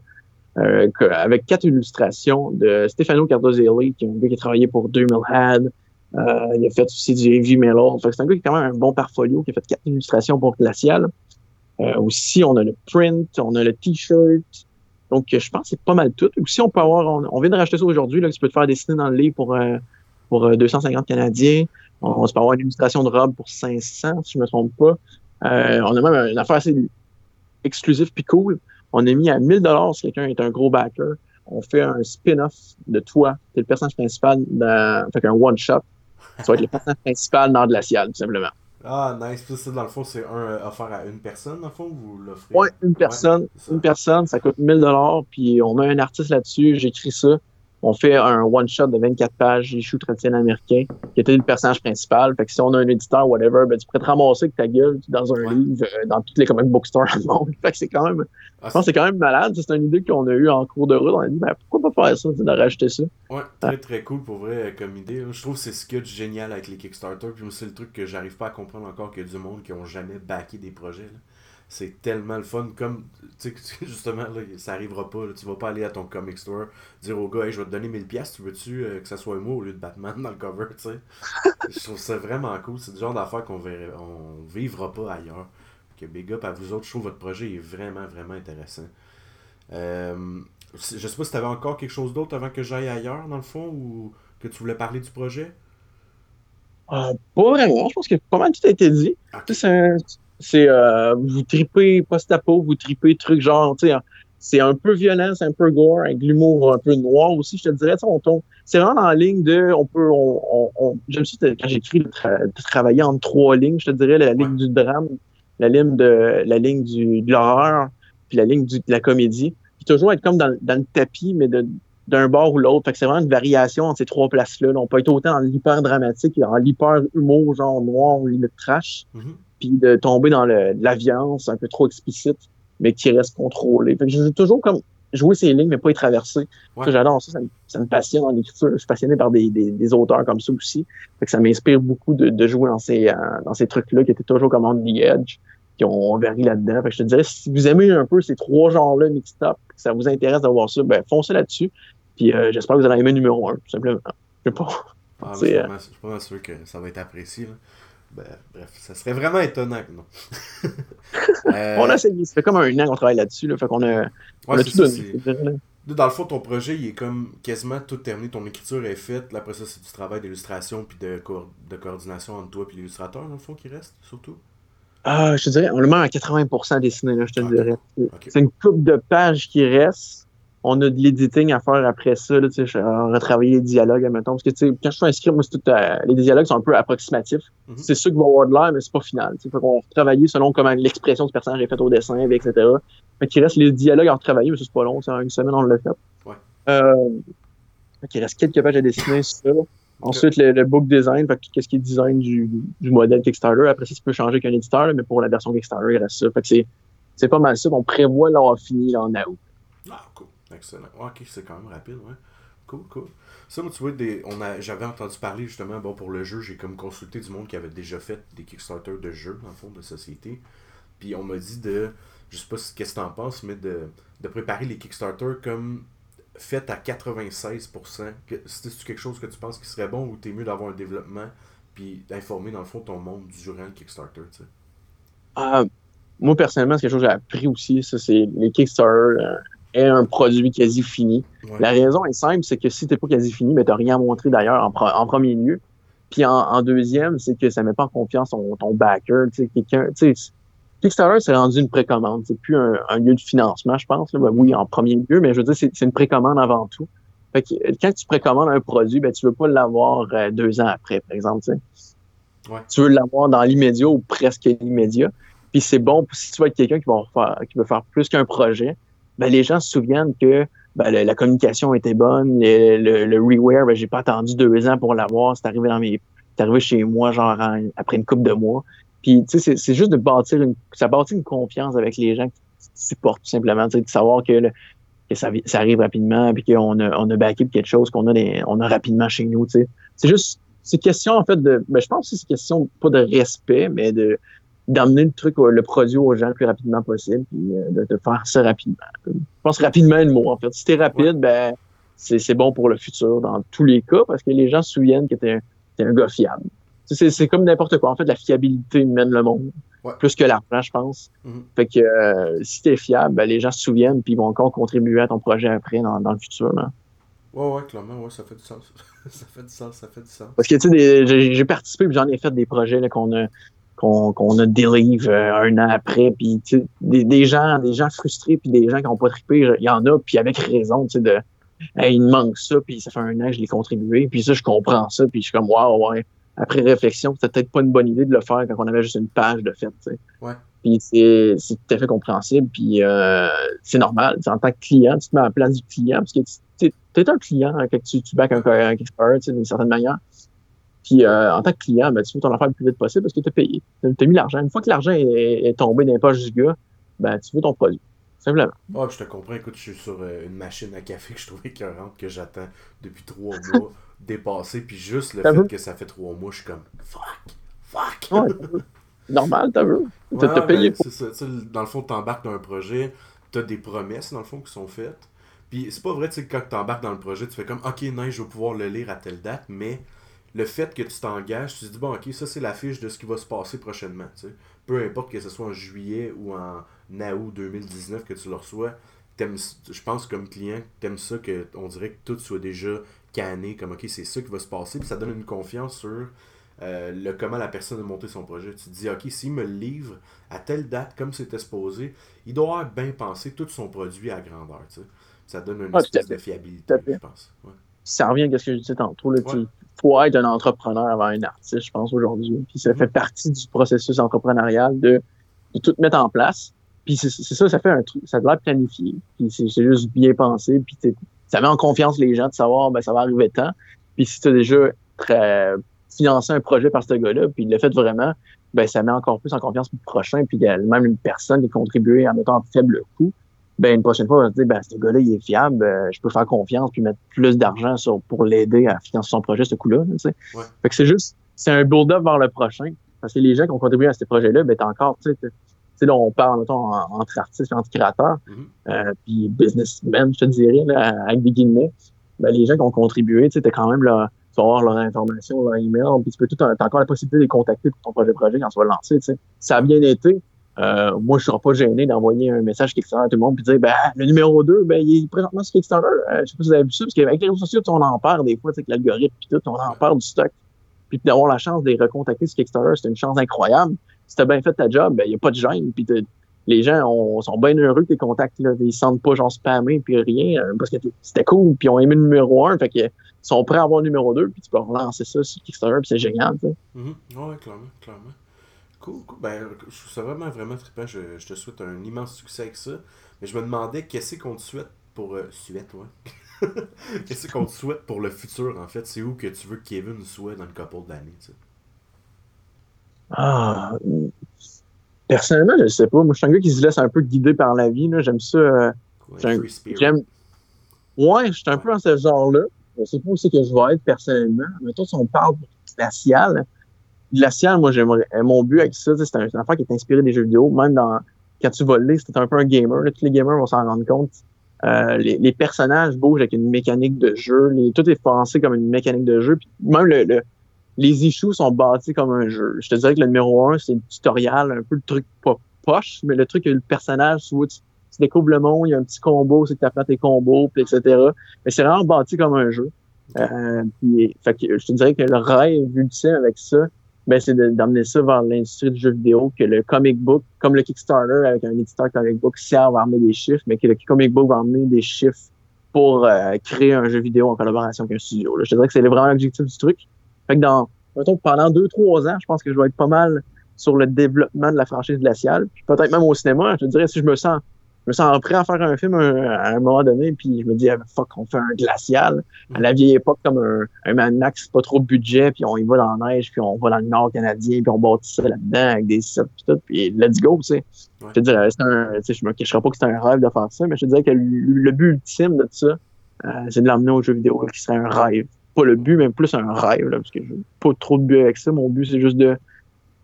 Avec quatre illustrations de Stefano Cardozelli, qui est un gars qui a travaillé pour 2000 Had, euh, il a fait aussi du heavy metal. c'est un gars qui a quand même un bon portfolio, qui a fait quatre illustrations pour Glacial. Euh, aussi, on a le print, on a le t-shirt. Donc, je pense que c'est pas mal tout. Aussi, on peut avoir, on, vient de racheter ça aujourd'hui, tu peux te faire dessiner dans le livre pour, euh, pour 250 Canadiens. On, peut avoir une illustration de robe pour 500, si je me trompe pas. on a même une affaire assez exclusive puis cool. On a mis à 1000 dollars si quelqu'un est un gros backer. On fait un spin-off de toi, qui es le personnage principal, fait un one-shot ça va être le personnage principal dans Glacial, tout simplement. Ah, nice. Ça, dans le fond, c'est un euh, offert à une personne, dans le fond, vous l'offrez? Ouais, une personne. une personne, ça coûte 1000 puis on met un artiste là-dessus, j'écris ça on fait un one-shot de 24 pages, issue traditionnel américain, qui était le personnage principal. Fait que si on a un éditeur, whatever, ben, tu pourrais te ramasser avec ta gueule dans un livre, euh, dans toutes les comic bookstores du monde. Fait que c'est quand même, ah, je pense c'est quand même malade. C'est une idée qu'on a eue en cours de route. On a dit, ben, pourquoi pas faire ça, de rajouter ça? Ouais, très très cool pour vrai euh, comme idée. Je trouve que c'est ce qu'il y a de génial avec les Kickstarter. Puis c'est le truc que j'arrive pas à comprendre encore qu'il y a du monde qui ont jamais backé des projets c'est tellement le fun. Comme, tu sais, justement, là, ça arrivera pas. tu vas pas aller à ton comic store dire au gars, je vais te donner 1000$, tu veux-tu euh, que ça soit moi au lieu de Batman dans le cover, tu sais? je trouve ça vraiment cool. C'est le genre d'affaire qu'on on vivra pas ailleurs. Que big up à vous autres. Je trouve votre projet est vraiment, vraiment intéressant. Euh, je sais pas si tu avais encore quelque chose d'autre avant que j'aille ailleurs, dans le fond, ou que tu voulais parler du projet? Euh, pas vraiment. Je pense que pas mal tout a été dit. C'est c'est euh, vous tripez post-apo, vous tripez trucs genre, tu sais, c'est un peu violent, c'est un peu gore, avec l'humour un peu noir aussi, je te dirais, on tombe. C'est vraiment en ligne de, on peut, on, on, j'aime ça quand j'écris de, travailler en trois lignes, je te dirais, la ligne du drame, la ligne de, la ligne du, de l'horreur, puis la ligne du, de la comédie. Puis toujours être comme dans, dans le tapis, mais de, d'un bord ou l'autre. Fait que c'est vraiment une variation entre ces trois places-là. On peut être autant en l'hyper dramatique et en l'hyper humour, genre noir ou limite trash. Mm-hmm puis de tomber dans le, la violence un peu trop explicite, mais qui reste contrôlée. Fait que j'ai toujours comme jouer ces lignes, mais pas y traverser. J'adore ça, ça me, passionne en écriture. Je suis passionné par des, des, des, auteurs comme ça aussi. Fait que ça m'inspire beaucoup de, de, jouer dans ces, euh, dans ces trucs-là qui étaient toujours comme on the edge, qui ont varie là-dedans. Fait que je te dirais, si vous aimez un peu ces trois genres-là mixed up, que ça vous intéresse d'avoir ça, ben foncez là-dessus. Puis euh, j'espère que vous allez aimer numéro un, tout simplement. Je sais pas. Ah, ben, je suis pas sûr que ça va être apprécié. Là. Ben, bref, ça serait vraiment étonnant que non. Euh, on a essayé, ça fait comme un an qu'on travaille là-dessus, là, fait qu'on a, on a tout donné. Dans le fond, ton projet, il est comme quasiment tout terminé, ton écriture est faite, là, après ça, c'est du travail d'illustration puis de, de coordination entre toi et l'illustrateur, dans le fond, qui reste, surtout? Ah, je te dirais, on le met à 80% dessiné, là, je te dirais. C'est une coupe de pages qui reste, on a de l'editing à faire après ça, là, tu sais, retravailler les dialogues, admettons. Parce que, tu quand je fais un script, moi, c'est tout, euh, les dialogues sont un peu approximatifs. Mhm. C'est sûr qu'il va avoir de l'air, mais c'est pas final. Il Fait qu'on retravailler selon comment l'expression du personnage est faite au dessin, etc. Fait qu'il reste les dialogues à retravailler, mais c'est pas long, c'est une semaine, on l'a fait. Ouais. Euh, fait reste quelques pages à dessiner, ça. Ensuite, le, book design, qu'est-ce qui est design du, du modèle Kickstarter? Après ça, ça peut changer qu'un éditeur, mais pour la version Kickstarter, il reste ça. Fait que c'est, pas mal ça qu'on prévoit l'avoir fini là, en août. Ah, cool. Excellent. ok, c'est quand même rapide, ouais. Cool, cool. Ça, moi, tu vois, des, on a, j'avais entendu parler justement, bon, pour le jeu, j'ai comme consulté du monde qui avait déjà fait des Kickstarter de jeux, dans le fond, de société. Puis on m'a dit de, je sais pas qu'est-ce que t'en penses, mais de, de préparer les Kickstarter comme fait à 96%. C'est-tu quelque chose que tu penses qui serait bon ou t'es mieux d'avoir un développement puis d'informer, dans le fond, ton monde durant le Kickstarter, tu sais? Euh, moi, personnellement, c'est quelque chose que j'ai appris aussi, ça, c'est les Kickstarter. Euh, est un produit quasi fini. La raison est simple, c'est que si t'es pas quasi fini, mais t'as rien à montrer d'ailleurs en, premier lieu. Puis en, deuxième, c'est que ça met pas en confiance ton, ton backer. Tu sais, quelqu'un, tu sais, Kickstarter, c'est rendu une précommande. C'est plus un, lieu de financement, je pense. Là. Ben oui, en premier lieu, mais je veux dire, c'est une précommande avant tout. Fait que, quand tu précommandes un produit, ben, tu veux pas l'avoir euh, deux ans après, par exemple. Tu, sais. tu veux l'avoir dans l'immédiat ou presque l'immédiat. Puis c'est bon si tu veux être quelqu'un qui va faire, qui veut faire plus qu'un projet ben, les gens se souviennent que ben, la communication était bonne, le, le, le reware, ben, j'ai pas attendu deux ans pour l'avoir, c'est arrivé dans mes, c'est arrivé chez moi genre après une couple de mois. Puis tu sais, c'est juste de bâtir une, ça bâtit une confiance avec les gens qui supportent tout simplement, de savoir que, que ça, ça, arrive rapidement, puis qu'on a, on a backé quelque chose qu'on a, des, on a rapidement chez nous. C'est juste, c'est question en fait de, ben, je pense que c'est question pas de respect, mais de d'amener le truc, le produit aux gens le plus rapidement possible, puis euh, de, de, faire ça rapidement. Je pense rapidement le mot, en fait. Si t'es rapide, ben c'est bon pour le futur dans tous les cas, parce que les gens se souviennent que t'es un, es un gars fiable. C'est comme n'importe quoi. En fait, la fiabilité mène le monde. Plus que l'argent, je pense. Mm-hmm. Fait que euh, si t'es fiable, ben, les gens se souviennent puis ils vont encore contribuer à ton projet après dans, dans le futur. Là. Ouais, ouais, clairement, ouais, ça fait du sens. ça fait du sens, ça fait du sens. Parce que, tu sais, j'ai participé j'en ai fait des projets qu'on a, qu'on a dérive euh, un an après puis des, des gens des gens frustrés puis des gens qui n'ont pas trippé il y en a puis avec raison tu sais de il me manque ça puis ça fait un an que je l'ai contribué puis ça je comprends ça puis je suis comme waouh ouais. Après réflexion c'était peut-être pas une bonne idée de le faire quand on avait juste une page de fait tu sais. Ouais. puis c'est c'est tout à fait compréhensible puis euh, c'est normal en tant que client tu te mets à la place du client parce que tu es un client quand tu, tu back un, un, tu sais d'une certaine manière puis euh, en tant que client, ben, tu veux ton affaire le plus vite possible parce que tu as payé. Tu as mis l'argent. Une fois que l'argent est, tombé dans les poches du gars, ben, tu veux ton produit. Simplement. Oh, je te comprends. Écoute, je suis sur euh, une machine à café que je trouvais écœurante, que j'attends depuis trois mois dépasser. Puis juste le fait que ça fait trois mois, je suis comme fuck, fuck. Ouais, normal, t'as vu. T'as payé ben, Ça. Dans le fond, tu embarques dans un projet, tu as des promesses, dans le fond, qui sont faites. Puis c'est pas vrai, tu sais, quand tu embarques dans le projet, tu fais comme, ok, non, je vais pouvoir le lire à telle date, mais le fait que tu t'engages, tu te dis, bon, ok, ça c'est l'affiche de ce qui va se passer prochainement. Peu importe que ce soit en juillet ou en août 2019 que tu le reçois, je pense comme client, t'aimes ça que on dirait que tout soit déjà canné, comme ok, c'est ça qui va se passer, puis ça donne une confiance sur euh, le comment la personne a monté son projet. Tu te dis, ok, s'il me livre à telle date comme c'était supposé, il doit avoir bien pensé tout son produit à grandeur. Ça donne une espèce de fiabilité, je pense. Ça revient à ce que je disais tantôt. Là, faut être un entrepreneur avant un artiste, je pense, aujourd'hui. Puis ça fait partie du processus entrepreneurial de, tout mettre en place. Puis c'est ça, ça fait un truc, ça doit être planifié. Puis c'est juste bien pensé. Puis ça met en confiance les gens de savoir, ben ça va arriver temps. Puis si tu as déjà très, financé un projet par ce gars-là, puis l'a fait vraiment, ben ça met encore plus en confiance pour le prochain. Puis il y a même une personne qui a contribué en mettant un faible coût ben une prochaine fois, on va se dire, ben, ce gars-là, il est fiable, euh, je peux faire confiance puis mettre plus d'argent sur pour l'aider à financer son projet, ce coup-là. Tu sais. Fait que c'est juste, c'est un build-up vers le prochain. Parce que les gens qui ont contribué à ce projet-là, ben, t'as encore, tu sais, là, on parle, mettons, entre artistes et entre créateurs, mm-hmm. euh, puis businessmen, je te dirais, là, avec des guillemets. Ben, les gens qui ont contribué, tu sais, t'as quand même là, tu vas avoir leur information, leur email, puis tu peux tout, as encore la possibilité de les contacter pour ton projet projet quand tu vas le lancer, tu sais. Ça a bien été. Euh, moi, je serai pas gêné d'envoyer un message Kickstarter à tout le monde puis dire ben le numéro 2, ben il est présentement sur Kickstarter. Euh, je sais pas si vous avez vu ça, parce qu'avec les réseaux sociaux, on en perd des fois, avec l'algorithme puis tout, on en perd du stock. Puis d'avoir la chance de les recontacter sur Kickstarter, c'est une chance incroyable. Si t'as bien fait ta job, ben il n'y a pas de gêne. Puis les gens sont bien heureux que tes contacts, là, ils sentent pas genre spammés puis rien, euh, parce que c'était cool, puis ils ont aimé le numéro 1, fait qu'ils sont prêts à avoir le numéro 2, puis tu peux relancer ça sur Kickstarter, puis c'est génial, tu. Mm Ouais, clairement, clairement. Cool, cool. Ben, je trouve ça vraiment, vraiment trippant. Je, je, te souhaite un immense succès avec ça. Mais je me demandais qu'est-ce qu'on te souhaite pour. Euh, souhaite, ouais. qu'est-ce qu'on te souhaite pour le futur, en fait? C'est où que tu veux que Kevin soit dans le couple d'années, tu sais? Ah. Personnellement, je sais pas. Moi, je suis un gars qui se laisse un peu guider par la vie. J'aime ça. Euh, J'aime. Ouais, je suis un peu dans ce genre-là. Je sais pas où c'est que je vais être personnellement. Mais toi, si on parle glacial, Glacial, moi, j'aimerais. Euh, mon but avec ça, c'est un, affaire qui est inspiré des jeux vidéo. Même dans quand tu vas c'est un peu un gamer. tous les gamers vont s'en rendre compte. Euh, les, personnages bougent avec une mécanique de jeu. Tout est pensé comme une mécanique de jeu. Puis même le, le, les issues sont bâtis comme un jeu. Je te dirais que le numéro un, c'est le tutoriel, un peu le truc pas poche, mais le truc le personnage, tu, tu découvres le monde, il y a un petit combo, c'est que tu apprends tes combos, puis etc. Mais c'est vraiment bâti comme un jeu. Euh, fait que, je te dirais que le rêve ultime avec ça, ben, c'est d'amener ça vers l'industrie du jeu vidéo, que le comic book, comme le Kickstarter avec un éditeur comic book, serve à amener des chiffres, mais que le comic book va amener des chiffres pour euh, créer un jeu vidéo en collaboration avec un studio. Là. Je dirais que c'est vraiment l'objectif du truc. Fait que dans, mettons, pendant deux, trois ans, je pense que je vais être pas mal sur le développement de la franchise glaciale. Peut-être même au cinéma, je te dirais, si je me sens je me sens prêt à faire un film à un moment donné, puis je me dis, ah, fuck, on fait un glacial. À la vieille époque, comme un, un Mad Max, pas trop de budget, puis on y va dans la neige, puis on va dans le nord canadien, puis on bâtit ça là-dedans avec des sites, puis tout, puis let's go, tu sais. Je te dirais, un, tu sais, je me cacherai pas que c'est un rêve de faire ça, mais je te dirais que le, but ultime de ça, euh, c'est de l'emmener au jeu vidéo, qui serait un rêve. Pas le but, mais plus un rêve, là, parce que j'ai pas trop de but avec ça. Mon but, c'est juste de,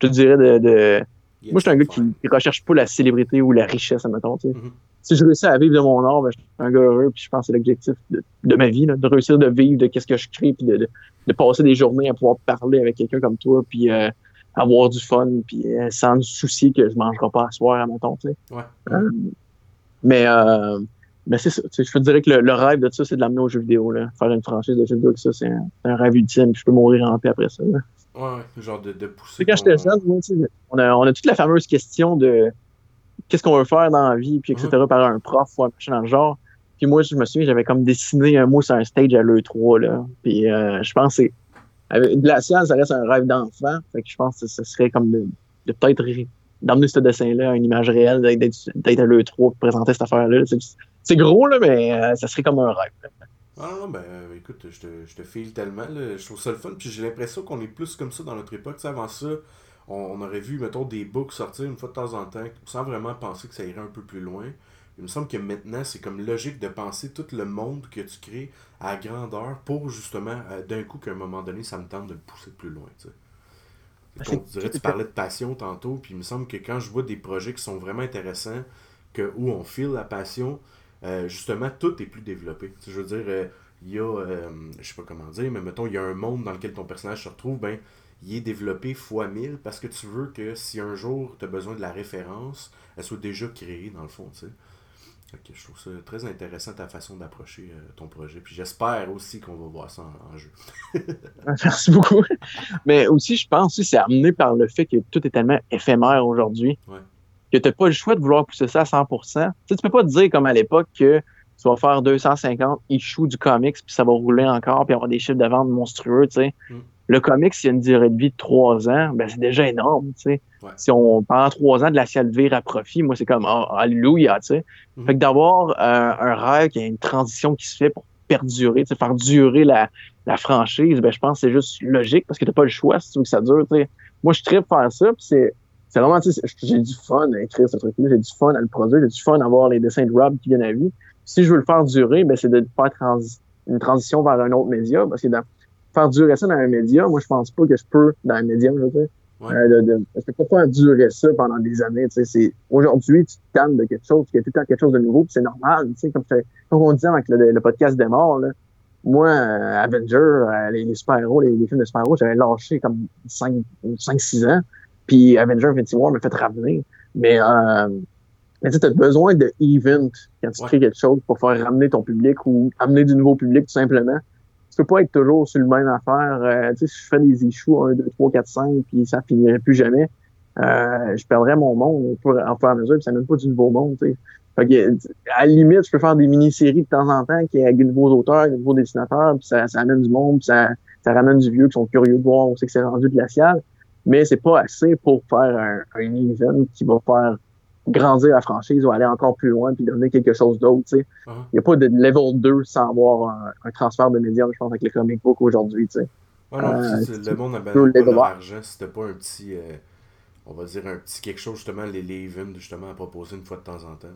je te dirais, de, de moi, je suis un gars qui, qui, recherche pas la célébrité ou la richesse, admettons. Sais. Mm-hmm. Si je réussis à vivre de mon art, ben, je suis un gars heureux, puis je pense que c'est l'objectif de, de, ma vie, là, de réussir de vivre de qu'est-ce que je crée, puis de, de, de, passer des journées à pouvoir parler avec quelqu'un comme toi, puis euh, avoir du fun, puis euh, sans soucier que je mangerai pas à soir, admettons. Tu sais. Ouais. Euh, mais euh, mais c'est ça. Je te dirais que le, le rêve de ça, c'est de l'amener aux jeux vidéo. Là. Faire une franchise de jeux vidéo, ça, c'est un, un, rêve ultime. Je peux mourir en paix après ça. Là. Ouais, genre de, de pousser. Quand j'étais jeune, on a, on a toute la fameuse question de qu'est-ce qu'on veut faire dans la vie, puis etc. Mm-hmm. par un prof ou un machin dans le genre. Puis moi, je me souviens, j'avais comme dessiné un mot sur un stage à l'E3, là. Puis euh, je pense que avec Glacial, ça reste un rêve d'enfant. Fait que je pense que ce serait comme de, de peut-être d'emmener ce dessin-là à une image réelle, d'être à l'E3 pour présenter cette affaire-là. C'est gros, là, mais euh, ça serait comme un rêve. Ah ben écoute, je te, je te file tellement. Là. Je trouve ça le fun. Puis j'ai l'impression qu'on est plus comme ça dans notre époque. Avant ça, on, on, aurait vu, mettons, des books sortir une fois de temps en temps sans vraiment penser que ça irait un peu plus loin. Il me semble que maintenant, c'est comme logique de penser tout le monde que tu crées à grandeur pour justement, euh, d'un coup, qu'à un moment donné, ça me tente de le pousser plus loin. Tu, dirais, tu parlais de passion tantôt, puis il me semble que quand je vois des projets qui sont vraiment intéressants, que, où on file la passion, euh, justement, tout est plus développé. je veux dire, euh, il y a, euh, je sais pas comment dire, mais mettons, il y a un monde dans lequel ton personnage se retrouve, ben, il est développé fois 1000 parce que tu veux que si un jour tu as besoin de la référence, elle soit déjà créée dans le fond, tu sais. je trouve ça très intéressant ta façon d'approcher ton projet. Puis j'espère aussi qu'on va voir ça en, jeu. Merci beaucoup. Mais aussi, je pense que c'est amené par le fait que tout est tellement éphémère aujourd'hui. Ouais que tu n'as pas le choix de vouloir pousser ça à 100%. Tu ne peux pas te dire comme à l'époque que tu vas faire 250 issues du comics puis ça va rouler encore puis avoir des chiffres de vente monstrueux, tu sais. Mm. Le comics, s'il y a une durée de vie de trois ans, ben c'est déjà énorme, tu sais. Ouais. Si on pendant trois ans de la vire à profit, moi c'est comme oh, alléluia, tu sais. Mm. Fait que d'avoir euh, un rêve qui a une transition qui se fait pour perdurer, tu sais, faire durer la, la franchise, ben je pense que c'est juste logique parce que t'as pas le choix si tu veux que ça dure, tu sais. Moi je tripe faire ça, puis c'est c'est vraiment, tu sais, j'ai du fun à écrire ce truc-là, j'ai du fun à le produire, j'ai du fun à voir les dessins de Rob qui viennent à vie. Si je veux le faire durer, ben, c'est de faire une transition vers un autre média, parce que de faire durer ça dans un média, moi, je pense pas que je peux dans un média, je veux dire. Ouais. Euh, de, de, je peux pas faire durer ça pendant des années, tu sais, c'est, aujourd'hui, tu te calmes de quelque chose, tu as tout le temps quelque chose de nouveau, puis c'est normal, tu sais, comme, comme on disait avec le, le podcast des morts, là, moi, euh, Avenger, euh, les, super-héros, les, films de super-héros, j'avais lâché comme 5-6 ans. Puis Avenger Infinity War m'a fait ramener. Mais, euh, mais tu as besoin de event quand tu crées quelque chose pour faire ramener ton public ou amener du nouveau public tout simplement. Tu peux pas être toujours sur le même affaire. Euh, tu sais, si je fais des issues 1, 2, 3, 4, 5, puis ça finirait plus jamais, euh, je perdrais mon monde en faire à mesure, puis ça mène pas du nouveau monde. Fait que, à la limite, je peux faire des mini-séries de temps en temps qui avec de nouveaux auteurs, de nouveaux dessinateurs, puis ça, ça amène du monde, puis ça, ça ramène du vieux qui sont curieux de voir où c'est que c'est rendu glacial. Mais c'est pas assez pour faire un, un event qui va faire grandir la franchise ou aller encore plus loin puis donner quelque chose d'autre. Uh-huh. Il n'y a pas de level 2 sans avoir un, transfert de médias, je pense, avec les comic book aujourd'hui. Ouais, euh, le monde a besoin de l'argent. C'était pas un petit. Euh, on va dire un petit quelque chose, justement, les, les events, justement, à proposer une fois de temps en temps.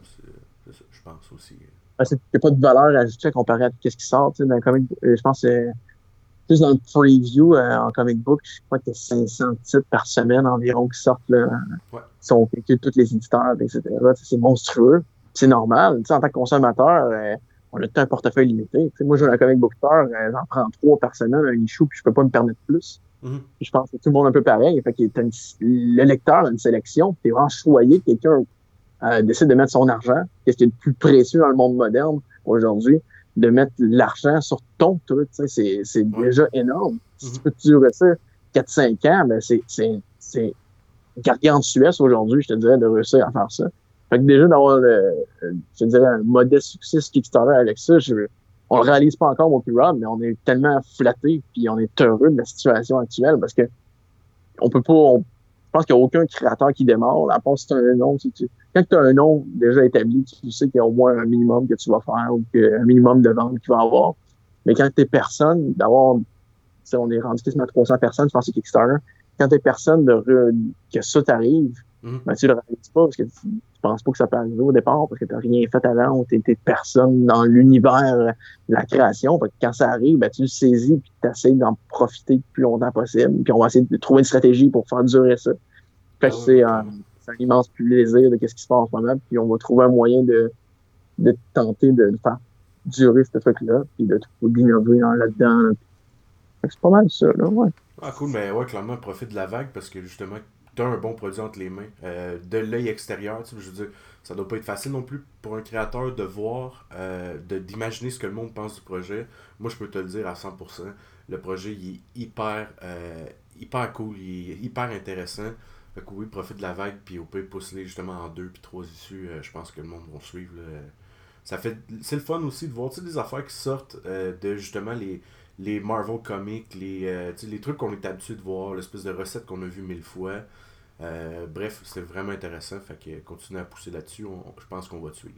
C'est ça, je pense aussi. N'y a pas de valeur ajoutée comparé à ce qui sort. Dans comic, je pense que c'est plus dans le preview euh, en comic book, je crois a 500 titres par semaine environ qui sortent, là, ouais. qui sont véhiculés tous les éditeurs, etc. C'est monstrueux. C'est normal. en tant que consommateur, euh, on a tout un portefeuille limité. moi, je suis un comic book euh, j'en prends trois par semaine, un issue, puis je peux pas me permettre plus. Mm-hmm. Je pense que tout le monde est un peu pareil. Fait le lecteur a une sélection, tu es vraiment choyé que quelqu'un euh, décide de mettre son argent, qu'est-ce qui est le plus précieux dans le monde moderne aujourd'hui, de mettre l'argent sur ton truc, c'est, c'est déjà énorme. Si tu peux durer ça 4-5 ans, ben c'est, c'est, c'est gargantueux aujourd'hui, je te dirais, de réussir à faire ça. Fait que déjà d'avoir le, je te dirais, un modeste succès Kickstarter avec ça, je, on le réalise pas encore, mon plus Rob, mais on est tellement flatté puis on est heureux de la situation actuelle parce que on peut pas, je pense qu'il n'y a aucun créateur qui démarre, à part si tu as un nom, si tu, quand tu as un nom déjà établi, tu sais qu'il y a au moins un minimum que tu vas faire ou un minimum de ventes qu'il va avoir. Mais quand tu es personne, d'avoir, on est rendu quasiment à 300 personnes, je pense que c'est Kickstarter, quand tu es personne de que ça t'arrive, mm ben, tu le réalises pas parce que tu, penses pas que ça peut arriver au départ parce que tu rien fait avant ou tu es personne dans l'univers de la création. quand ça arrive, ben, tu le saisis puis tu essaies d'en profiter le plus longtemps possible. Puis on va essayer de trouver une stratégie pour faire durer ça. Fait que ah c'est un, immense plaisir de ce qui se passe en ce moment. Puis on va trouver un moyen de, de tenter de faire durer ce truc-là, puis de d'innover là-dedans. C'est pas mal ça, là, ouais. Ah, cool, mais ouais, clairement, profite de la vague parce que justement, tu as un bon produit entre les mains. Euh, de l'œil extérieur, tu sais, je veux dire, ça doit pas être facile non plus pour un créateur de voir, euh, d'imaginer ce que le monde pense du projet. Moi, je peux te le dire à 100%. Le projet, il est hyper, euh, hyper cool, il est hyper intéressant. Fait que oui, profite de la vague, puis au pire, pousse-les justement en deux puis trois issues. je pense que le monde va suivre. Ça fait, c'est le fun aussi de voir des affaires qui sortent de justement les les Marvel Comics, les, euh, les trucs qu'on est habitué de voir, l'espèce de recette qu'on a vu mille fois. Euh, bref, c'est vraiment intéressant. Fait que continue à pousser là-dessus. je pense qu'on va te suivre.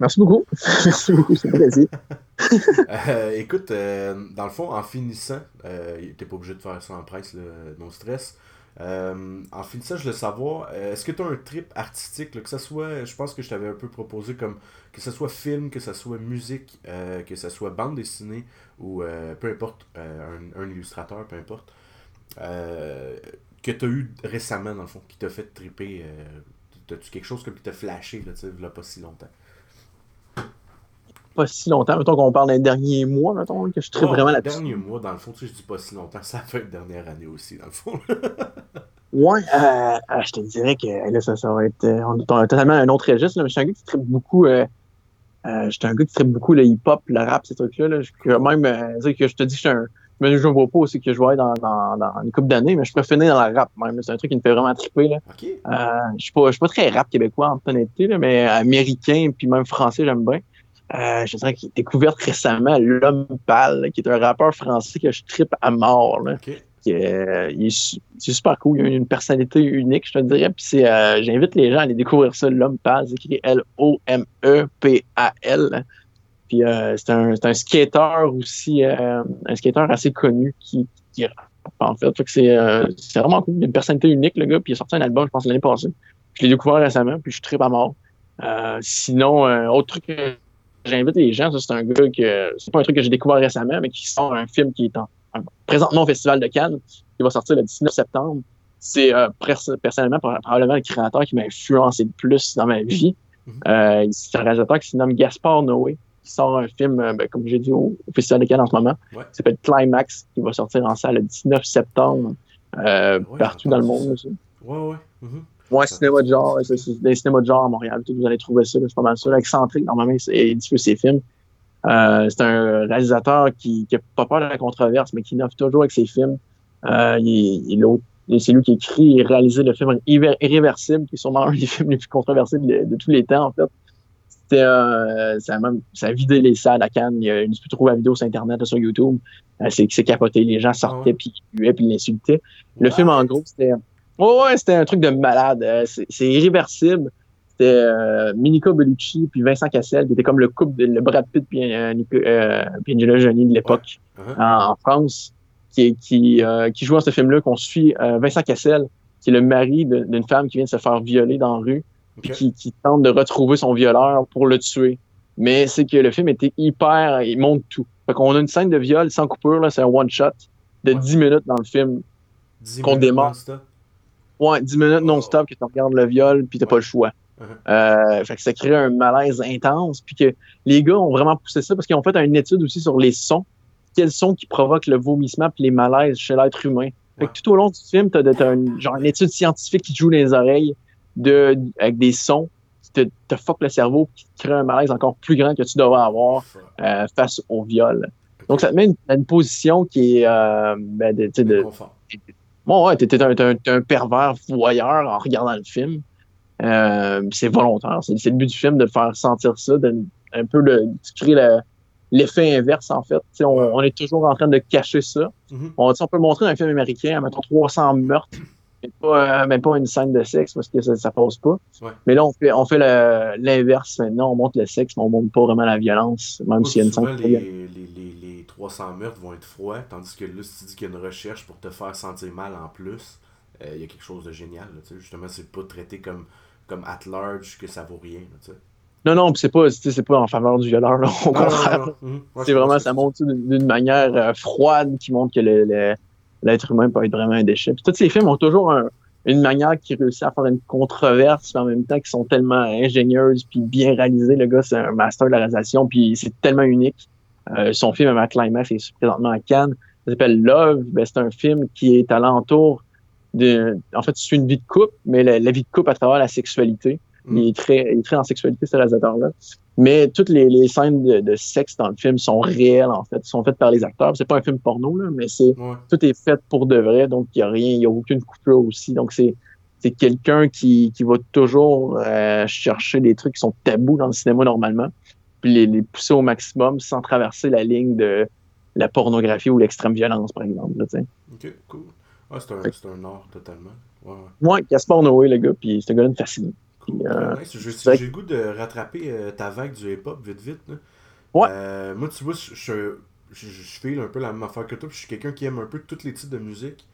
Merci beaucoup. Merci beaucoup, c'est un plaisir. Euh, écoute, dans le fond, en finissant, t'es pas obligé de faire ça en presse, non stress. Euh, en finissant, je veux savoir, euh, est-ce que tu as un trip artistique, que ce soit, je pense que je t'avais un peu proposé comme que ce soit film, que ce soit musique, euh, que ce soit bande dessinée ou peu importe, un, illustrateur, peu importe, que tu as eu récemment dans le fond, qui t'a fait tripper, as-tu quelque chose comme qui t'a flashé, là, tu sais, pas si longtemps? Pas si longtemps. Mettons qu'on parle d'un dernier mois, mettons, que je tripe vraiment là-dessus. dernier mois, dans le fond, tu sais, je dis pas si longtemps, ça fait une dernière année aussi, dans le fond. ouais, euh, euh, je te dirais que là, ça, ça va être. Euh, on totalement un autre registre, là, mais je suis un gars qui tripe beaucoup. Euh, euh, j'étais un gars qui tripe beaucoup le hip-hop, le rap, ces trucs-là. Là. Je peux même dire que je te dis que je suis un. Mais je vois pas aussi que je vais dans, dans, dans une couple d'années, mais je préfère finir dans le rap même. C'est un truc qui me fait vraiment triper. Là. Okay. Euh, je suis pas, je suis pas très rap québécois en honnêteté, là, mais américain puis même français, j'aime bien. Euh, je dirais qu'il a découvert récemment L'Homme Pâle, qui est un rappeur français que je tripe à mort. Là. Euh, il est, c'est super cool. Il a une personnalité unique, je te dirais. Puis c'est, euh, j'invite les gens à aller découvrir ça, L'Homme Pâle. C'est écrit L-O-M-E-P-A-L. Puis c'est, un, c'est un skater aussi, un skater assez connu qui, qui en fait. fait que c'est, c'est vraiment cool. Il a une personnalité unique, le gars. Puis il a sorti un album, je pense, l'année passée. Je l'ai découvert récemment, puis je tripe à mort. sinon, autre truc j'invite les gens, c'est un gars que c'est pas un truc que j'ai découvert récemment, mais qui sort un film qui est en, présentement au Festival de Cannes, qui va sortir le 19 septembre. C'est euh, personnellement probablement le créateur qui m'a influencé le plus dans ma vie. Mm-hmm. Euh, c'est un réalisateur qui se nomme Gaspard Noé. sort un film, ben, comme j'ai dit, au, Festival de Cannes en ce moment. Ouais. Il s'appelle Climax, qui va sortir en salle le 19 septembre, partout dans le monde. Aussi. Ouais, ouais. Mm-hmm. Ouais, cinéma de genre, c'est des cinémas de genre à Montréal. Vous allez trouver ça, c'est pas mal ça. Excentrique, normalement, il diffuse ses films. Euh, c'est un réalisateur qui n'a pas peur de la controverse, mais qui innove toujours avec ses films. Euh, il, c'est lui qui écrit et réalisé le film Irréversible, qui est sûrement un des films les plus controversés de, tous les temps, en fait. C'était, euh, ça, a même, ça a vidé les salles à Cannes. Il y a une peux trouver la vidéo sur Internet, sur YouTube. Euh, c'est, c'est capoté. Les gens sortaient, ah puis ils puis ils l'insultaient. Le film, en gros, c'était Ouais, ouais, c'était un truc de malade. Euh, c'est irréversible. C'était euh, Minika Bellucci puis Vincent Cassel, qui était comme le couple de le Brad Pitt puis, euh, euh Angela Jolie de l'époque uh-huh. en, France, qui, qui, euh, qui joue dans ce film-là, qu'on suit Vincent Cassel, qui est le mari d'une femme qui vient de se faire violer dans la rue, puis qui, qui tente de retrouver son violeur pour le tuer. Mais c'est que le film était hyper, il montre tout. Fait qu'on a une scène de viol sans coupure, c'est un one-shot de 10 minutes dans le film qu'on démarre. Ouais, 10 minutes non-stop que tu regardes le viol, puis t'as pas le choix. Uh-huh. Euh, fait que ça crée un malaise intense, puis que les gars ont vraiment poussé ça parce qu'ils ont fait une étude aussi sur les sons. Quels sons qui provoquent le vomissement puis les malaises chez l'être humain. Fait que tout au long du film, t'as, as une, genre une étude scientifique qui te joue les oreilles de, avec des sons qui te, te fuck le cerveau qui te crée un malaise encore plus grand que tu devrais avoir euh, face au viol. Donc ça te met une, une position qui est euh, ben de, de, Bon, ouais, t'es un, un, pervers voyeur en regardant le film. Euh, c'est volontaire. C'est le but du film de faire sentir ça, de un peu de, créer l'effet inverse, en fait. On, on, est toujours en train de cacher ça. Mm-hmm. on, on, peut montrer un film américain, mettons 300 meurtres, mais pas, euh, même pas une scène de sexe parce que ça, ça passe pas. Mais là, on fait, on fait l'inverse maintenant. On montre le sexe, mais on montre pas vraiment la violence, même s'il y a une scène. Les, les, les, 300 meurtres vont être froids, tandis que là, si tu dis qu'il y a une recherche pour te faire sentir mal en plus, euh, il y a quelque chose de génial. Là, justement, c'est pas traité comme, comme at large que ça vaut rien. Là, non, non, c'est pas, c'est pas en faveur du violeur, là, au contraire. Mhm. c'est vraiment, ça montre d'une manière euh, froide qui montre que l'être humain peut être vraiment un déchet. Puis tous ces films ont toujours une manière qui réussit à faire une controverse, mais en même temps qui sont tellement ingénieuses puis bien réalisées. Le gars, c'est un master de la réalisation, puis c'est tellement unique. Euh, son film à Climax est présentement à Cannes. Ça s'appelle Love. Ben, c'est un film qui est alentour de. En fait, c'est une vie de couple, mais la, vie de couple à travers la sexualité. Mm. Il, est très, il est très en sexualité, ce réalisateur-là. Mais toutes les, les scènes de, de, sexe dans le film sont réelles, en fait. sont faites par les acteurs. C'est pas un film porno, là, mais c'est tout est fait pour de vrai. Donc, il n'y a rien, il n'y a aucune coupure aussi. Donc, c'est c'est quelqu'un qui, qui va toujours euh, chercher des trucs qui sont tabous dans le cinéma normalement puis les, pousser au maximum sans traverser la ligne de la pornographie ou l'extrême violence, par exemple. ok, cool. Ah, c'est un, un, art totalement. Ouais, ouais. Gaspard Noé, le gars, puis ce gars-là me fascine. Euh, j'ai le goût de rattraper euh, ta vague du hip-hop vite vite. Ouais. Euh, moi, tu vois, je, je, je, fais un peu la même affaire que toi. Je suis quelqu'un qui aime un peu tous les types de musique.